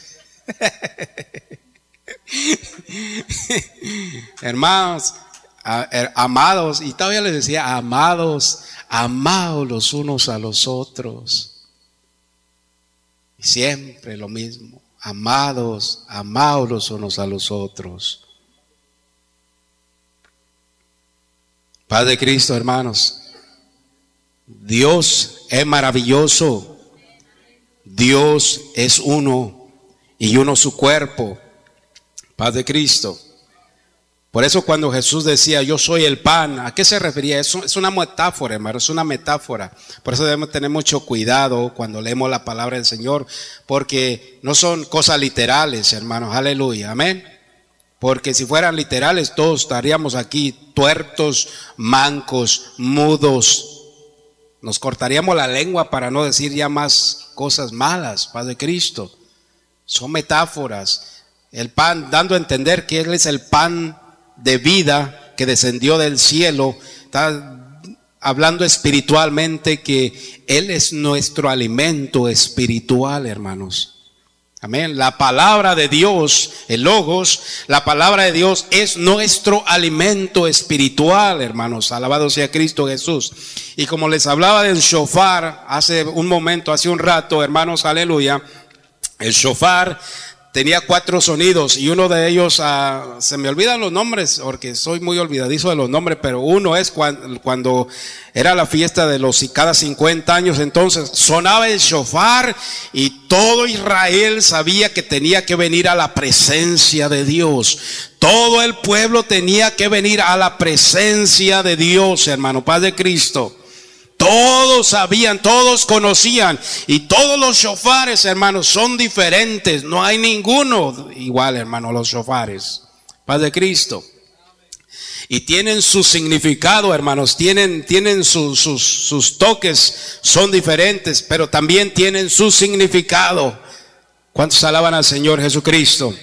Hermanos, er, amados, y todavía les decía, amados, amaos los unos a los otros. Siempre lo mismo. Amados, amados los unos a los otros. Padre Cristo, hermanos, Dios es maravilloso. Dios es uno y uno su cuerpo. Padre Cristo. Por eso cuando Jesús decía, yo soy el pan, ¿a qué se refería? Es, es una metáfora, hermano, es una metáfora. Por eso debemos tener mucho cuidado cuando leemos la palabra del Señor, porque no son cosas literales, hermanos, aleluya, amén. Porque si fueran literales, todos estaríamos aquí tuertos, mancos, mudos. Nos cortaríamos la lengua para no decir ya más cosas malas, Padre Cristo. Son metáforas. El pan, dando a entender que Él es el pan de vida que descendió del cielo, está hablando espiritualmente que Él es nuestro alimento espiritual, hermanos. Amén. La palabra de Dios, el logos, la palabra de Dios es nuestro alimento espiritual, hermanos. Alabado sea Cristo Jesús. Y como les hablaba del shofar hace un momento, hace un rato, hermanos, aleluya. El shofar tenía cuatro sonidos y uno de ellos, ah, se me olvidan los nombres porque soy muy olvidadizo de los nombres, pero uno es cuando, cuando era la fiesta de los cada 50 años, entonces sonaba el shofar y todo Israel sabía que tenía que venir a la presencia de Dios. Todo el pueblo tenía que venir a la presencia de Dios, hermano, Paz de Cristo. Todos sabían, todos conocían. Y todos los shofares, hermanos, son diferentes. No hay ninguno igual, hermano, los shofares. Paz de Cristo. Y tienen su significado, hermanos. Tienen, tienen sus, sus toques, son diferentes, pero también tienen su significado. ¿Cuántos alaban al Señor Jesucristo?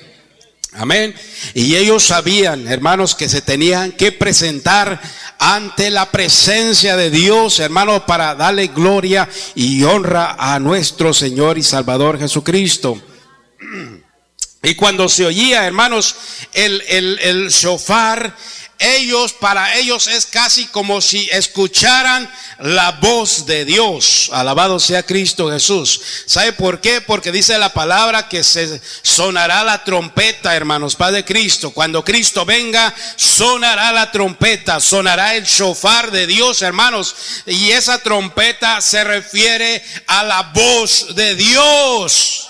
Amén. Y ellos sabían, hermanos, que se tenían que presentar ante la presencia de Dios, hermanos, para darle gloria y honra a nuestro Señor y Salvador Jesucristo. Y cuando se oía, hermanos, el, el, el shofar, ellos, para ellos es casi como si escucharan la voz de Dios. Alabado sea Cristo Jesús. ¿Sabe por qué? Porque dice la palabra que se sonará la trompeta, hermanos, Padre Cristo. Cuando Cristo venga, sonará la trompeta, sonará el shofar de Dios, hermanos. Y esa trompeta se refiere a la voz de Dios.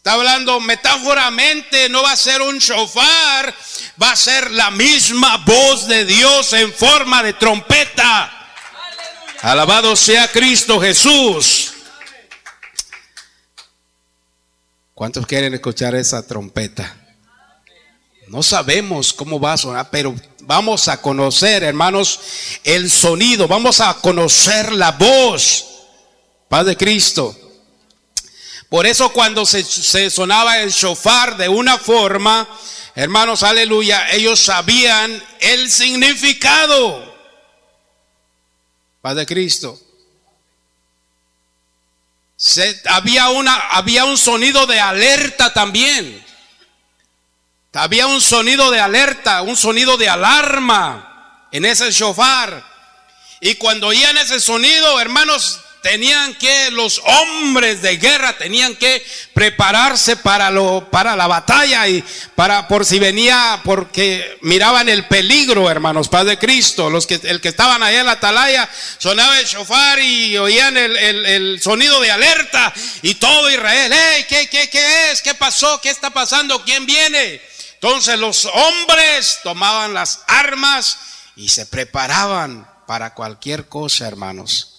Está hablando metáforamente, no va a ser un shofar, va a ser la misma voz de Dios en forma de trompeta. Alabado sea Cristo Jesús. ¿Cuántos quieren escuchar esa trompeta? No sabemos cómo va a sonar, pero vamos a conocer, hermanos, el sonido, vamos a conocer la voz. Padre Cristo. Por eso cuando se, sonaba el shofar de una forma, hermanos, aleluya, ellos sabían el significado. Padre Cristo. había, había un sonido de alerta también. Había un sonido de alerta, un sonido de alarma en ese shofar. Y cuando oían ese sonido, hermanos, tenían que, los hombres de guerra tenían que prepararse para, lo, para la batalla y para por si venía, porque miraban el peligro, hermanos, Paz de Cristo. Los que, el que estaban allá en la atalaya sonaba el shofar y oían el, el, sonido de alerta y todo Israel, hey, ¿qué, qué, ¿qué es? ¿Qué pasó? ¿Qué está pasando? ¿Quién viene? Entonces los hombres tomaban las armas y se preparaban para cualquier cosa, hermanos.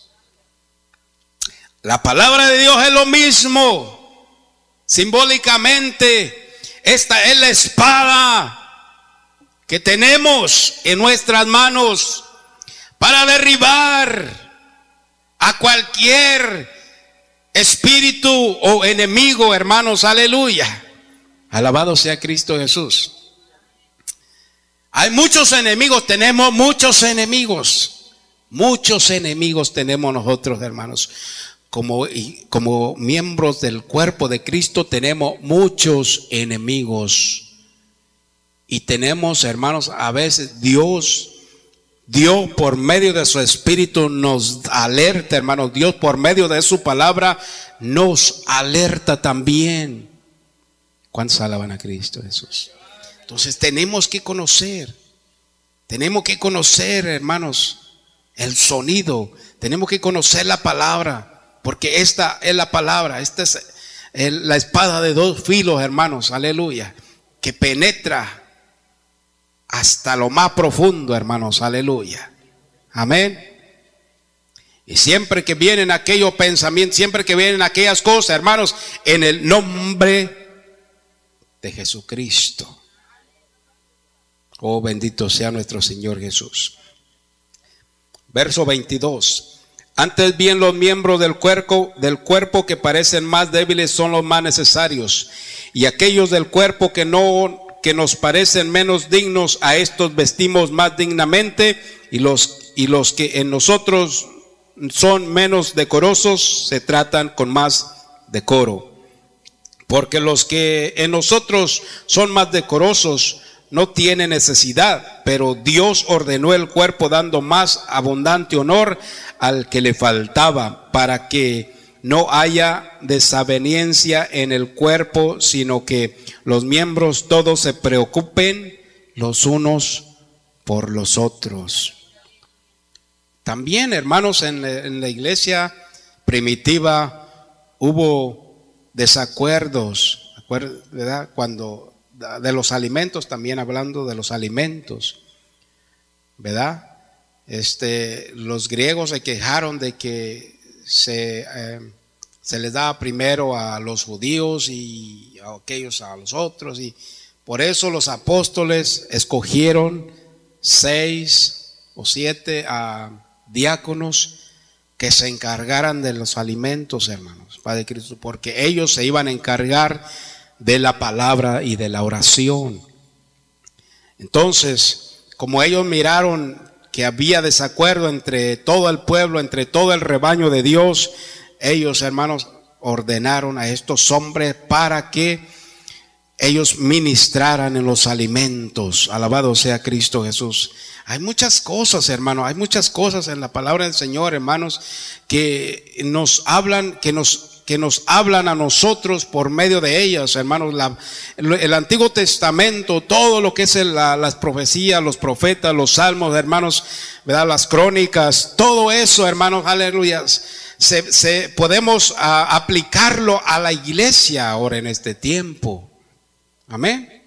La palabra de Dios es lo mismo. Simbólicamente, esta es la espada que tenemos en nuestras manos para derribar a cualquier espíritu o enemigo, hermanos, aleluya. Alabado sea Cristo Jesús. Hay muchos enemigos, tenemos muchos enemigos. Muchos enemigos tenemos nosotros, hermanos como, como miembros del cuerpo de Cristo tenemos muchos enemigos. Y tenemos, hermanos, a veces Dios, Dios por medio de su Espíritu nos alerta, hermanos. Dios por medio de su palabra nos alerta también. ¿Cuántos alaban a Cristo Jesús? Entonces tenemos que conocer, tenemos que conocer, hermanos, el sonido, tenemos que conocer la palabra. Porque esta es la palabra, esta es la espada de dos filos, hermanos, aleluya, que penetra hasta lo más profundo, hermanos, aleluya. Amén. Y siempre que vienen aquellos pensamientos, siempre que vienen aquellas cosas, hermanos, en el nombre de Jesucristo. Oh, bendito sea nuestro Señor Jesús. Verso 22. Antes bien los miembros del cuerpo, del cuerpo que parecen más débiles son los más necesarios. Y aquellos del cuerpo que no, que nos parecen menos dignos, a estos vestimos más dignamente, y los, y los que en nosotros son menos decorosos se tratan con más decoro. Porque los que en nosotros son más decorosos no tienen necesidad, pero Dios ordenó el cuerpo dando más abundante honor al que le faltaba, para que no haya desaveniencia en el cuerpo, sino que los miembros todos se preocupen los unos por los otros. También, hermanos, en, la iglesia primitiva hubo desacuerdos, ¿verdad? Cuando de los alimentos, también hablando de los alimentos, ¿verdad? Este, los griegos se quejaron de que se, eh, se les daba primero a los judíos y a aquellos a los otros, y por eso los apóstoles escogieron seis o siete diáconos que se encargaran de los alimentos, hermanos, Padre Cristo, porque ellos se iban a encargar de la palabra y de la oración. Entonces, como ellos miraron que había desacuerdo entre todo el pueblo, entre todo el rebaño de Dios, ellos, hermanos, ordenaron a estos hombres para que ellos ministraran en los alimentos. Alabado sea Cristo Jesús. Hay muchas cosas, hermano, hay muchas cosas en la palabra del Señor, hermanos, que nos hablan, que nos que nos hablan a nosotros por medio de ellas, hermanos. el Antiguo Testamento, todo lo que es las profecías, los profetas, los salmos, hermanos, ¿verdad? las crónicas, todo eso, hermanos, aleluya, podemos aplicarlo a la iglesia ahora en este tiempo. Amén.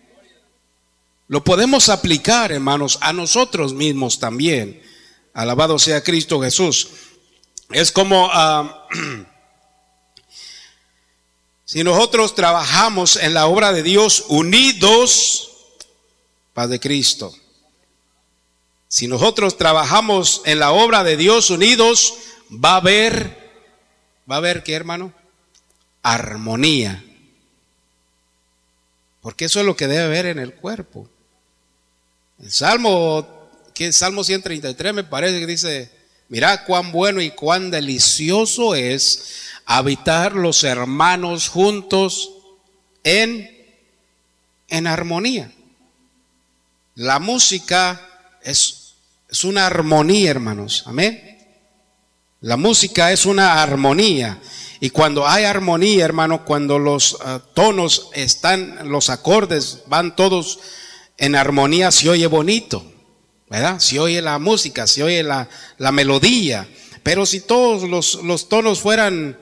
Lo podemos aplicar, hermanos, a nosotros mismos también. Alabado sea Cristo Jesús. Es como ah, si nosotros trabajamos en la obra de Dios unidos, Padre Cristo. Si nosotros trabajamos en la obra de Dios unidos, va a haber, va a haber qué hermano? Armonía. Porque eso es lo que debe haber en el cuerpo. El Salmo, que es Salmo 133 me parece que dice, mira cuán bueno y cuán delicioso es habitar los hermanos juntos en, en armonía. La música es, es una armonía, hermanos. Amén. La música es una armonía. Y cuando hay armonía, hermano, cuando los ah, tonos están, los acordes van todos en armonía, se oye bonito, ¿verdad? Se oye la música, se oye la, melodía. Pero si todos los, tonos fueran,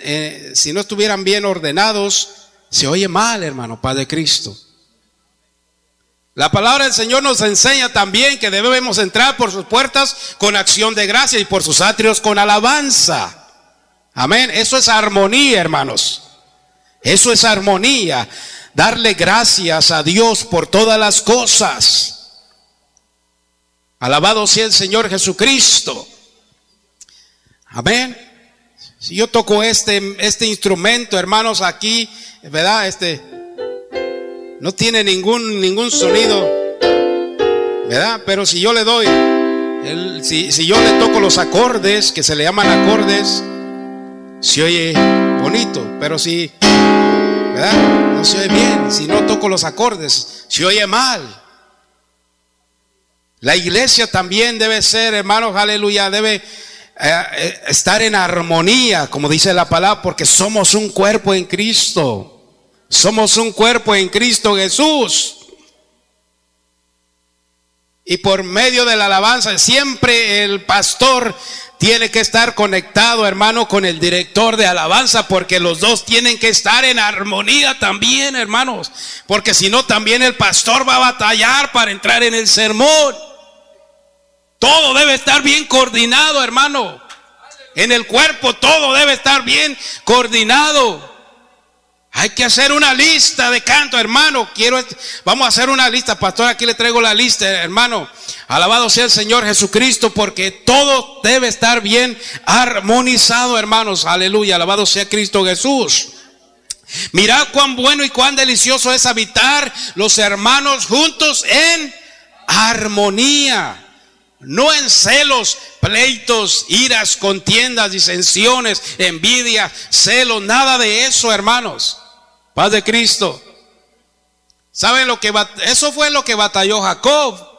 eh, si no estuvieran bien ordenados, se oye mal, hermano, Padre Cristo. La palabra del Señor nos enseña también que debemos entrar por sus puertas con acción de gracia y por sus atrios con alabanza. Amén. Eso es armonía, hermanos. Eso es armonía. Darle gracias a Dios por todas las cosas. Alabado sea el Señor Jesucristo. Amén. Si yo toco este, este instrumento, hermanos, aquí, ¿verdad? Este no tiene ningún, ningún sonido, ¿verdad? Pero si yo le doy, si, si yo le toco los acordes, que se le llaman acordes, se oye bonito, pero si, ¿verdad? No se oye bien, si no toco los acordes, se oye mal. La iglesia también debe ser, hermanos, aleluya, debe eh, eh, estar en armonía, como dice la palabra, porque somos un cuerpo en Cristo. Somos un cuerpo en Cristo Jesús. Y por medio de la alabanza, siempre el pastor tiene que estar conectado, hermano, con el director de alabanza, porque los dos tienen que estar en armonía también, hermanos. Porque si no, también el pastor va a batallar para entrar en el sermón. Todo debe estar bien coordinado, hermano. En el cuerpo todo debe estar bien coordinado. Hay que hacer una lista de canto, hermano. Quiero, vamos a hacer una lista, pastor. Aquí le traigo la lista, hermano. Alabado sea el Señor Jesucristo, porque todo debe estar bien armonizado, hermanos. Aleluya. Alabado sea Cristo Jesús. Mirad cuán bueno y cuán delicioso es habitar los hermanos juntos en armonía. No en celos, pleitos, iras, contiendas, disensiones, envidia, celos, nada de eso, hermanos. Paz de Cristo. ¿Saben lo que eso fue lo que batalló Jacob?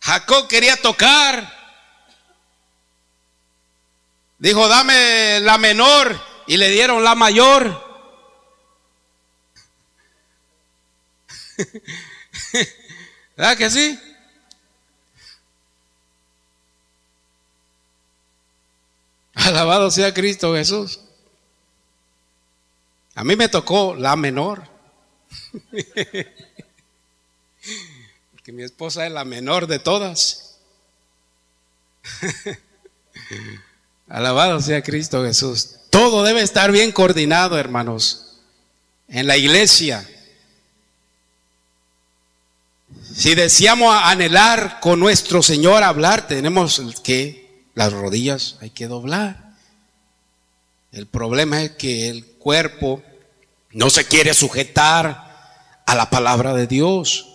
Jacob quería tocar. Dijo, dame la menor y le dieron la mayor. ¿Verdad que sí? Alabado sea Cristo Jesús. A mí me tocó la menor. Porque mi esposa es la menor de todas. Alabado sea Cristo Jesús. Todo debe estar bien coordinado, hermanos. En la iglesia. Si deseamos anhelar con nuestro Señor hablar, tenemos que las rodillas hay que doblar. El problema es que el cuerpo no se quiere sujetar a la palabra de Dios.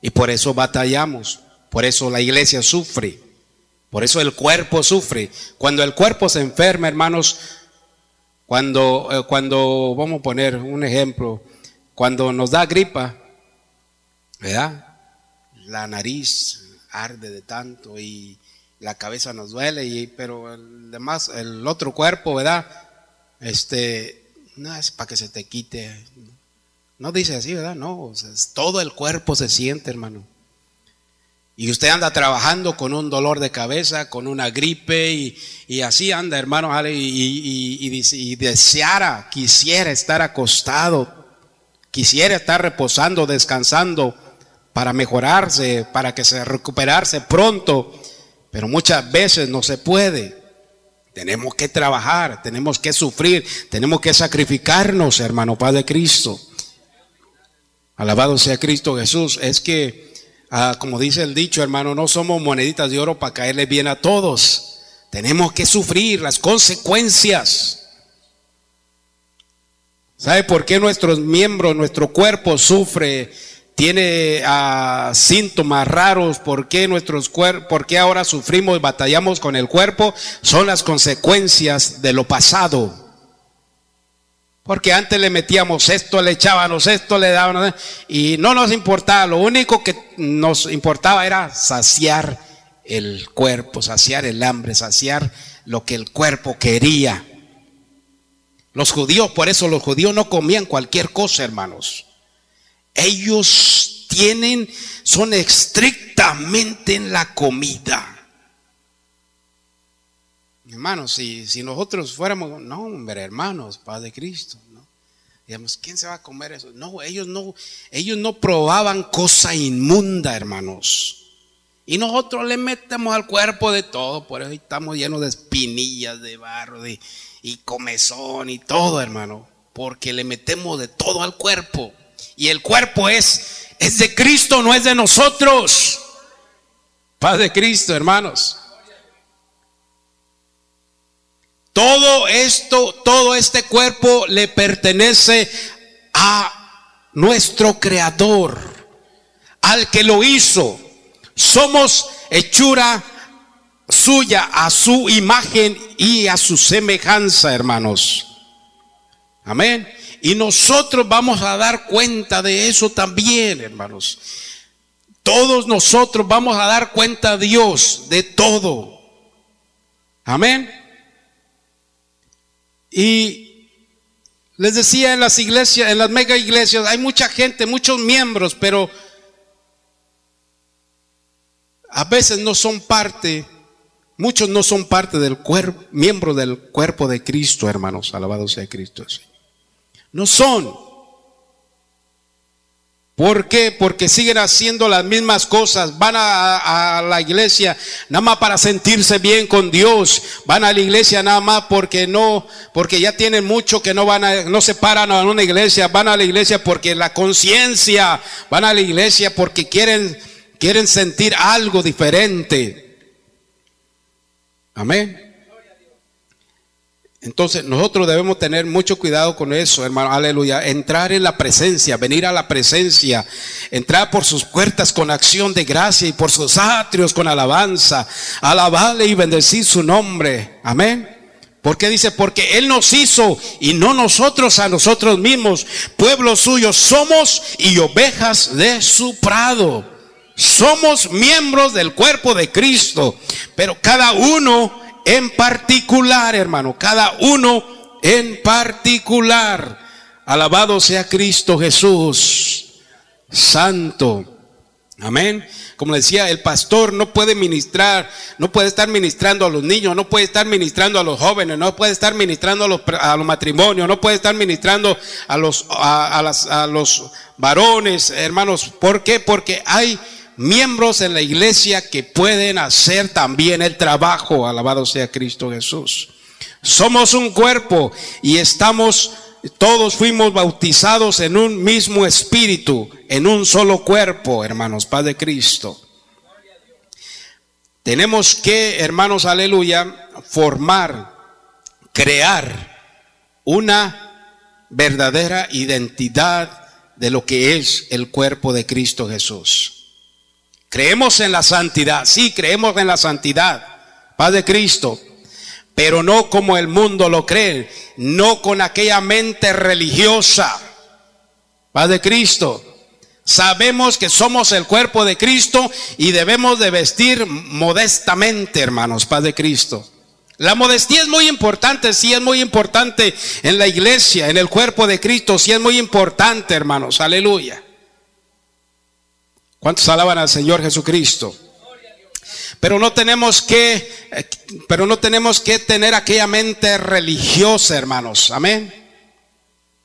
Y por eso batallamos. Por eso la iglesia sufre. Por eso el cuerpo sufre. Cuando el cuerpo se enferma, hermanos, cuando, eh, cuando vamos a poner un ejemplo, cuando nos da gripa, ¿verdad? La nariz arde de tanto y la cabeza nos duele, y, pero el demás, el otro cuerpo, ¿verdad? Este, no es para que se te quite. No dice así, ¿verdad? No, todo el cuerpo se siente, hermano. Y usted anda trabajando con un dolor de cabeza, con una gripe, y, así anda, hermano, y, y, y deseara, quisiera estar acostado, quisiera estar reposando, descansando, para mejorarse, para que se recuperarse pronto. Pero muchas veces no se puede. Tenemos que trabajar, tenemos que sufrir, tenemos que sacrificarnos, hermano Padre Cristo. Alabado sea Cristo Jesús. Es que, ah, como dice el dicho, hermano, no somos moneditas de oro para caerle bien a todos. Tenemos que sufrir las consecuencias. ¿Sabe por qué nuestros miembros, nuestro cuerpo sufre tiene ah, síntomas raros, ¿por qué nuestros por qué ahora sufrimos y batallamos con el cuerpo? Son las consecuencias de lo pasado. Porque antes le metíamos esto, le echábamos esto, le dábamos y no nos importaba, lo único que nos importaba era saciar el cuerpo, saciar el hambre, saciar lo que el cuerpo quería. Los judíos, por eso los judíos no comían cualquier cosa, hermanos. Ellos tienen, son estrictamente en la comida. Hermanos, si, si nosotros fuéramos, no, hombre, hermanos, Padre Cristo, ¿no? Digamos, ¿quién se va a comer eso? No, ellos no, ellos no probaban cosa inmunda, hermanos. Y nosotros le metemos al cuerpo de todo, por eso estamos llenos de espinillas, de barro, de, y comezón y todo, hermano, porque le metemos de todo al cuerpo. Y el cuerpo es, es de Cristo, no es de nosotros. Paz de Cristo, hermanos. Todo esto, todo este cuerpo le pertenece a nuestro creador, al que lo hizo. Somos hechura suya a su imagen y a su semejanza, hermanos. Amén. Y nosotros vamos a dar cuenta de eso también, hermanos. Todos nosotros vamos a dar cuenta a Dios de todo. Amén. Y les decía en las iglesias, en las mega iglesias, hay mucha gente, muchos miembros, pero a veces no son parte, muchos no son parte del cuerpo, miembro del cuerpo de Cristo, hermanos. Alabado sea Cristo. No son. ¿Por qué? Porque siguen haciendo las mismas cosas. Van a, la iglesia nada más para sentirse bien con Dios. Van a la iglesia nada más porque no, porque ya tienen mucho que no van a, no se paran a una iglesia. Van a la iglesia porque la conciencia. Van a la iglesia porque quieren, quieren sentir algo diferente. Amén. Entonces nosotros debemos tener mucho cuidado con eso, hermano, aleluya. Entrar en la presencia, venir a la presencia, entrar por sus puertas con acción de gracia y por sus atrios con alabanza, alabarle y bendecir su nombre. Amén. Porque dice, porque Él nos hizo y no nosotros a nosotros mismos, pueblo suyo, somos y ovejas de su prado. Somos miembros del cuerpo de Cristo, pero cada uno en particular, hermano, cada uno en particular. Alabado sea Cristo Jesús, santo. Amén. Como decía, el pastor no puede ministrar, no puede estar ministrando a los niños, no puede estar ministrando a los jóvenes, no puede estar ministrando a los, a los matrimonios, no puede estar ministrando a los, a, a los varones, hermanos. ¿Por qué? Porque hay miembros en la iglesia que pueden hacer también el trabajo. Alabado sea Cristo Jesús. Somos un cuerpo y estamos, todos fuimos bautizados en un mismo espíritu, en un solo cuerpo, hermanos, Padre Cristo. Tenemos que, hermanos, aleluya, formar, crear una verdadera identidad de lo que es el cuerpo de Cristo Jesús. Creemos en la santidad, sí, creemos en la santidad, Padre Cristo, pero no como el mundo lo cree, no con aquella mente religiosa, Padre Cristo. Sabemos que somos el cuerpo de Cristo y debemos de vestir modestamente, hermanos, Padre Cristo. La modestia es muy importante, sí es muy importante en la iglesia, en el cuerpo de Cristo, sí es muy importante, hermanos, aleluya. ¿Cuántos alaban al Señor Jesucristo? Pero no tenemos que, pero no tenemos que tener aquella mente religiosa, hermanos. Amén.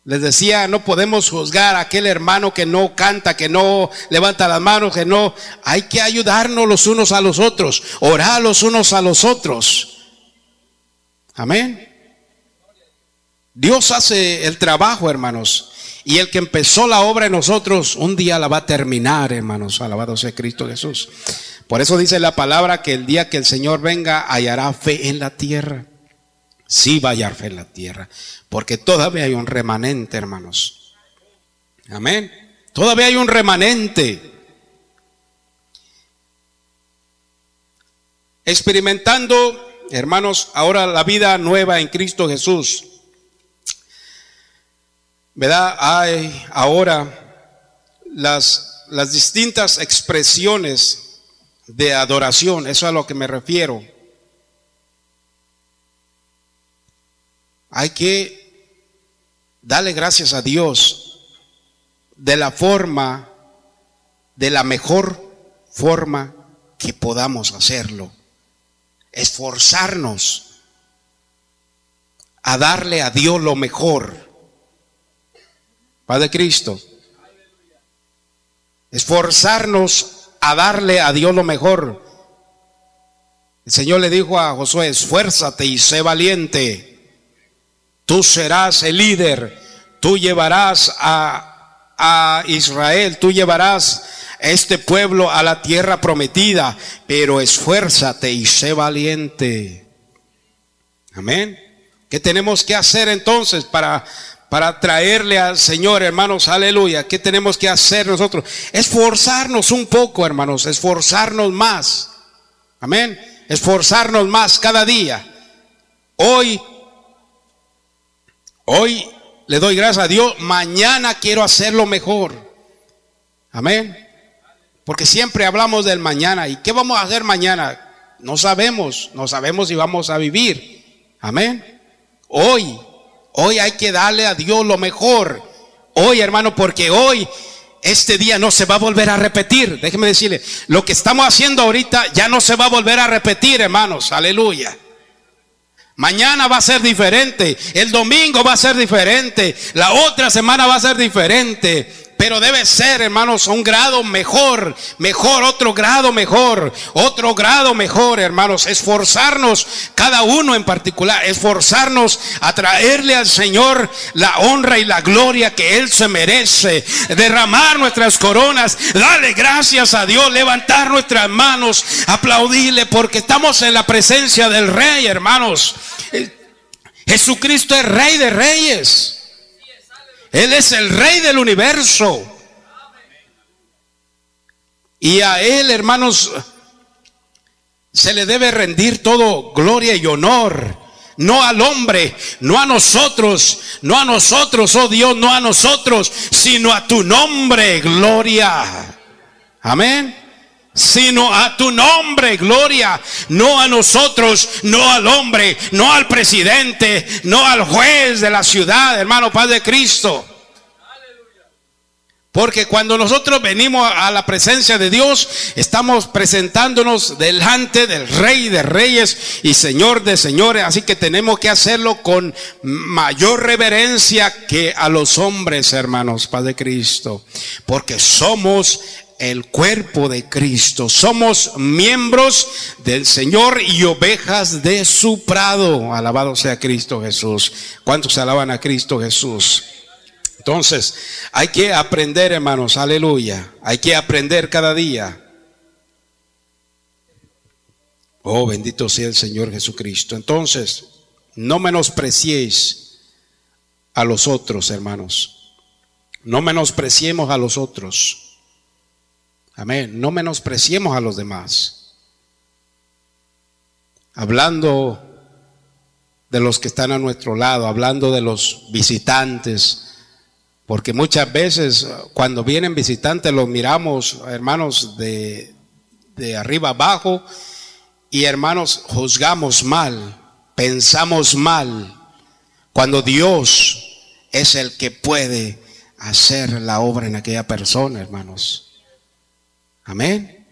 Les decía, no podemos juzgar a aquel hermano que no canta, que no levanta las manos, que no. Hay que ayudarnos los unos a los otros, orar los unos a los otros. Amén. Dios hace el trabajo, hermanos. Y el que empezó la obra en nosotros, un día la va a terminar, hermanos. Alabado sea Cristo Jesús. Por eso dice la palabra que el día que el Señor venga, hallará fe en la tierra. Sí va a hallar fe en la tierra. Porque todavía hay un remanente, hermanos. Amén. Todavía hay un remanente. Experimentando, hermanos, ahora la vida nueva en Cristo Jesús. ¿Verdad? Hay ahora las, las distintas expresiones de adoración, eso es a lo que me refiero. Hay que darle gracias a Dios de la forma, de la mejor forma que podamos hacerlo. Esforzarnos a darle a Dios lo mejor Padre Cristo. Esforzarnos a darle a Dios lo mejor. El Señor le dijo a Josué, esfuérzate y sé valiente. Tú serás el líder. Tú llevarás a, a Israel, tú llevarás a este pueblo a la tierra prometida, pero esfuérzate y sé valiente. Amén. ¿Qué tenemos que hacer entonces para para traerle al Señor, hermanos, aleluya. ¿Qué tenemos que hacer nosotros? Esforzarnos un poco, hermanos, esforzarnos más. Amén. Esforzarnos más cada día. Hoy, hoy le doy gracias a Dios. Mañana quiero hacerlo mejor. Amén. Porque siempre hablamos del mañana. ¿Y qué vamos a hacer mañana? No sabemos. No sabemos si vamos a vivir. Amén. Hoy Hoy hay que darle a Dios lo mejor. Hoy, hermano, porque hoy este día no se va a volver a repetir. Déjeme decirle, lo que estamos haciendo ahorita ya no se va a volver a repetir, hermanos. Aleluya. Mañana va a ser diferente, el domingo va a ser diferente, la otra semana va a ser diferente. Pero debe ser, hermanos, un grado mejor, mejor, otro grado mejor, otro grado mejor, hermanos. Esforzarnos, cada uno en particular, esforzarnos a traerle al Señor la honra y la gloria que Él se merece. Derramar nuestras coronas, darle gracias a Dios, levantar nuestras manos, aplaudirle, porque estamos en la presencia del Rey, hermanos. Jesucristo es rey de reyes. Él es el rey del universo. Y a Él, hermanos, se le debe rendir todo gloria y honor. No al hombre, no a nosotros, no a nosotros, oh Dios, no a nosotros, sino a tu nombre, gloria. Amén sino a tu nombre, gloria, no a nosotros, no al hombre, no al presidente, no al juez de la ciudad, hermano Padre Cristo. Porque cuando nosotros venimos a la presencia de Dios, estamos presentándonos delante del Rey de Reyes y Señor de Señores. Así que tenemos que hacerlo con mayor reverencia que a los hombres, hermanos, Padre Cristo. Porque somos el cuerpo de Cristo. Somos miembros del Señor y ovejas de su prado. Alabado sea Cristo Jesús. ¿Cuántos alaban a Cristo Jesús? Entonces, hay que aprender, hermanos, aleluya. Hay que aprender cada día. Oh, bendito sea el Señor Jesucristo. Entonces, no menospreciéis a los otros, hermanos. No menospreciemos a los otros. Amén. No menospreciemos a los demás. Hablando de los que están a nuestro lado, hablando de los visitantes, porque muchas veces cuando vienen visitantes los miramos, hermanos, de, de arriba abajo y hermanos, juzgamos mal, pensamos mal, cuando Dios es el que puede hacer la obra en aquella persona, hermanos. Amén.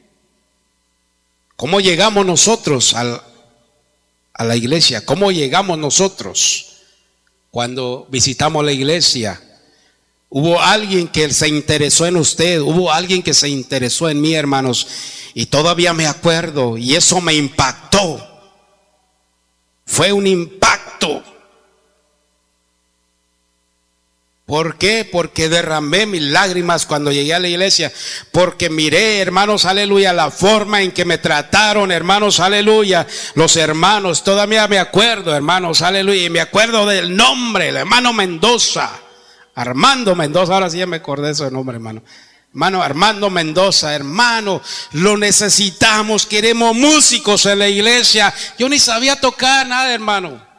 ¿Cómo llegamos nosotros a la iglesia? ¿Cómo llegamos nosotros cuando visitamos la iglesia? Hubo alguien que se interesó en usted, hubo alguien que se interesó en mí, hermanos, y todavía me acuerdo, y eso me impactó. Fue un impacto. ¿Por qué? Porque derramé mis lágrimas cuando llegué a la iglesia. Porque miré, hermanos, aleluya, la forma en que me trataron, hermanos, aleluya. Los hermanos, todavía me acuerdo, hermanos, aleluya. Y me acuerdo del nombre, el hermano Mendoza. Armando Mendoza, ahora sí ya me acordé de ese nombre, hermano. Hermano Armando Mendoza, hermano, lo necesitamos, queremos músicos en la iglesia. Yo ni sabía tocar nada, hermano.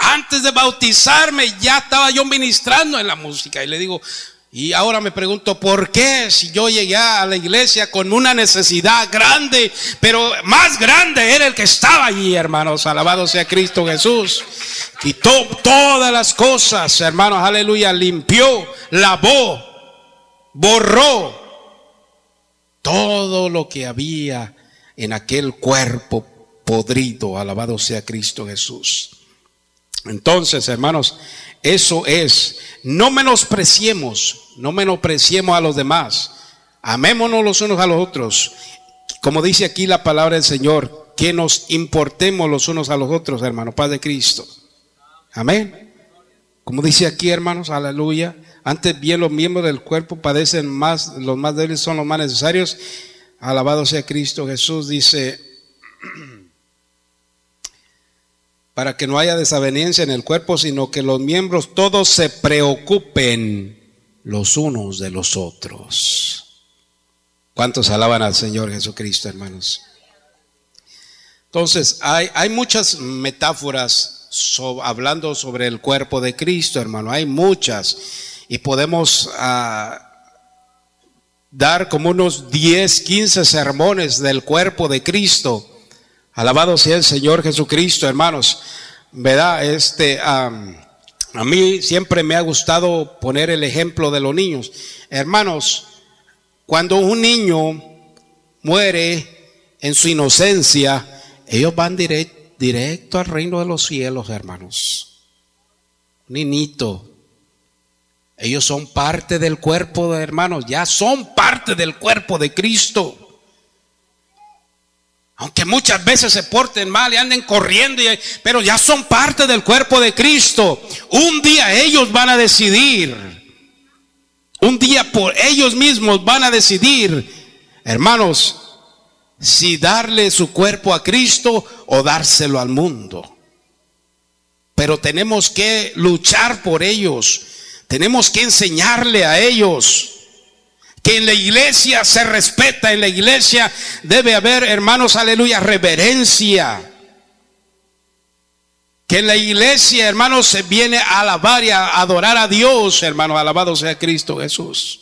Antes de bautizarme ya estaba yo ministrando en la música y le digo, y ahora me pregunto, ¿por qué si yo llegué a la iglesia con una necesidad grande, pero más grande era el que estaba allí, hermanos? Alabado sea Cristo Jesús. Quitó todas las cosas, hermanos, aleluya, limpió, lavó, borró todo lo que había en aquel cuerpo podrido. Alabado sea Cristo Jesús. Entonces, hermanos, eso es, no menospreciemos, no menospreciemos a los demás. Amémonos los unos a los otros. Como dice aquí la palabra del Señor, que nos importemos los unos a los otros, hermano, Padre Cristo. Amén. Como dice aquí, hermanos, aleluya. Antes bien los miembros del cuerpo padecen más, los más débiles son los más necesarios. Alabado sea Cristo Jesús, dice para que no haya desaveniencia en el cuerpo, sino que los miembros todos se preocupen los unos de los otros. ¿Cuántos alaban al Señor Jesucristo, hermanos? Entonces, hay, hay muchas metáforas hablando sobre el cuerpo de Cristo, hermano, hay muchas. Y podemos ah, dar como unos 10, 15 sermones del cuerpo de Cristo Alabado sea el Señor Jesucristo, hermanos. ¿Verdad? Este, a mí siempre me ha gustado poner el ejemplo de los niños. Hermanos, cuando un niño muere en su inocencia, ellos van directo al reino de los cielos, hermanos. Niñito. Ellos son parte del cuerpo de hermanos, ya son parte del cuerpo de Cristo. Aunque muchas veces se porten mal y anden corriendo, pero ya son parte del cuerpo de Cristo. Un día ellos van a decidir. Un día por ellos mismos van a decidir, hermanos, si darle su cuerpo a Cristo o dárselo al mundo. pero tenemos que luchar por ellos. Tenemos que enseñarle a ellos que en la iglesia se respeta, en la iglesia debe haber, hermanos, aleluya, reverencia. Que en la iglesia, hermanos, se viene a alabar y a adorar a Dios, hermanos, alabado sea Cristo Jesús.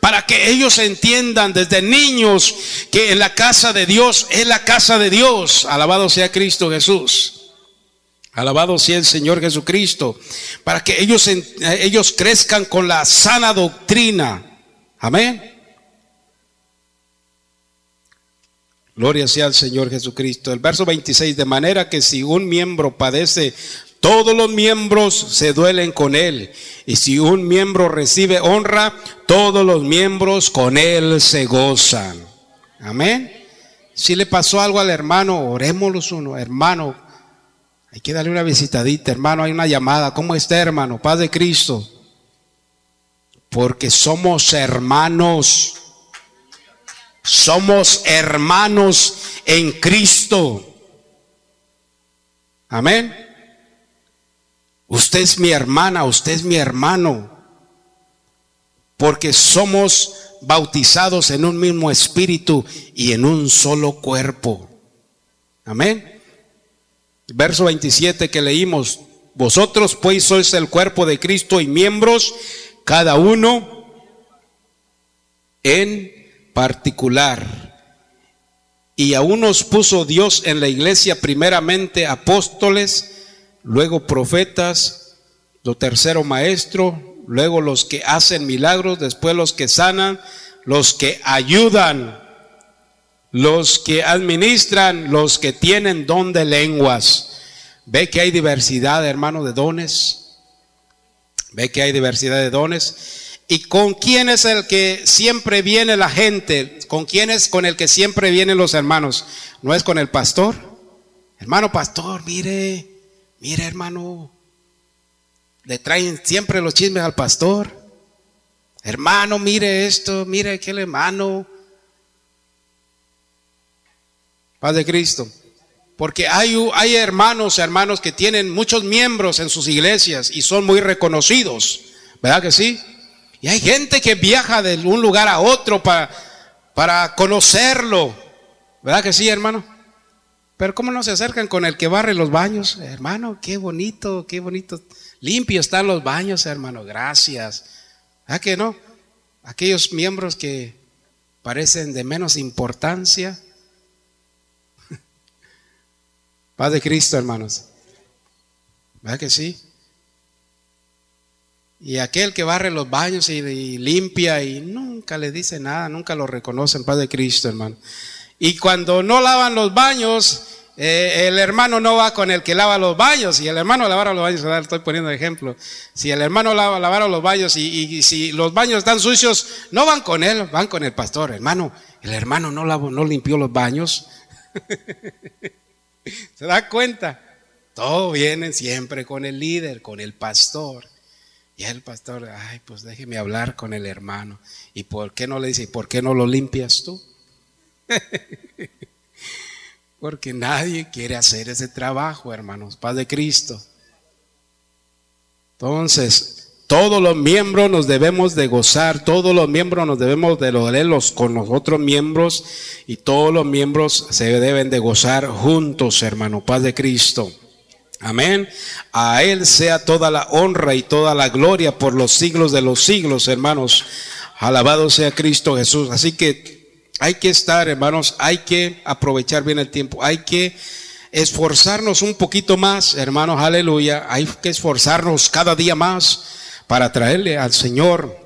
Para que ellos entiendan desde niños que en la casa de Dios es la casa de Dios, alabado sea Cristo Jesús. Alabado sea el Señor Jesucristo, para que ellos, ellos crezcan con la sana doctrina Amén. Gloria sea al Señor Jesucristo. El verso 26, de manera que si un miembro padece, todos los miembros se duelen con él. Y si un miembro recibe honra, todos los miembros con él se gozan. Amén. Si le pasó algo al hermano, orémoslos uno, hermano. Hay que darle una visitadita, hermano. Hay una llamada. ¿Cómo está, hermano? Paz de Cristo porque somos hermanos. Somos hermanos en Cristo. Amén. Usted es mi hermana, usted es mi hermano. Porque somos bautizados en un mismo espíritu y en un solo cuerpo. Amén. Verso 27 que leímos. Vosotros pues sois el cuerpo de Cristo y miembros cada uno en particular. Y a unos puso Dios en la iglesia primeramente apóstoles, luego profetas, lo tercero maestro, luego los que hacen milagros, después los que sanan, los que ayudan, los que administran, los que tienen don de lenguas. Ve que hay diversidad, hermano, de dones. Ve que hay diversidad de dones. ¿Y con quién es el que siempre viene la gente? ¿Con quién es con el que siempre vienen los hermanos? ¿No es con el pastor? Hermano pastor, mire, mire hermano. Le traen siempre los chismes al pastor. Hermano, mire esto, mire aquel hermano. Paz de Cristo. Porque hay, hay hermanos, hermanos que tienen muchos miembros en sus iglesias y son muy reconocidos. ¿Verdad que sí? Y hay gente que viaja de un lugar a otro para, para conocerlo. ¿Verdad que sí, hermano? Pero ¿cómo no se acercan con el que barre los baños? Hermano, qué bonito, qué bonito. Limpios están los baños, hermano. Gracias. ¿Ah que no? Aquellos miembros que parecen de menos importancia Paz de Cristo, hermanos. ¿Verdad que sí? Y aquel que barre los baños y, limpia y nunca le dice nada, nunca lo reconocen, Paz de Cristo, hermano. Y cuando no lavan los baños, eh, el hermano no va con el que lava los baños. Si el hermano lavara los baños, estoy poniendo ejemplo. Si el hermano lava, lavara los baños y, y, si los baños están sucios, no van con él, van con el pastor. Hermano, el hermano no, lavó, no limpió los baños. ¿Se da cuenta? Todo viene siempre con el líder, con el pastor. Y el pastor, ay, pues déjeme hablar con el hermano. ¿Y por qué no le dice, por qué no lo limpias tú? Porque nadie quiere hacer ese trabajo, hermanos, paz de Cristo. Entonces, todos los miembros nos debemos de gozar, todos los miembros nos debemos de los con los otros miembros y todos los miembros se deben de gozar juntos, hermano, paz de Cristo. Amén. A Él sea toda la honra y toda la gloria por los siglos de los siglos, hermanos. Alabado sea Cristo Jesús. Así que hay que estar, hermanos, hay que aprovechar bien el tiempo, hay que esforzarnos un poquito más, hermanos, aleluya. Hay que esforzarnos cada día más para traerle al Señor,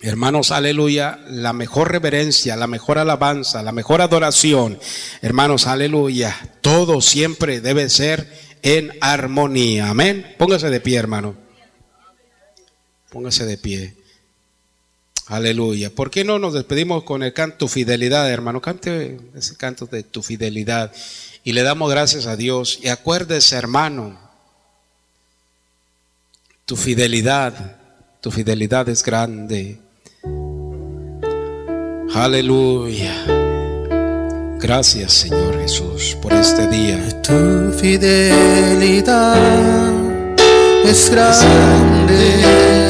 hermanos, aleluya, la mejor reverencia, la mejor alabanza, la mejor adoración. Hermanos, aleluya, todo siempre debe ser en armonía. Amén. Póngase de pie, hermano. Póngase de pie. Aleluya. ¿Por qué no nos despedimos con el canto fidelidad, hermano? Cante ese canto de tu fidelidad. Y le damos gracias a Dios. Y acuérdese, hermano, tu fidelidad, tu fidelidad es grande. Aleluya. Gracias Señor Jesús por este día. Tu fidelidad es grande.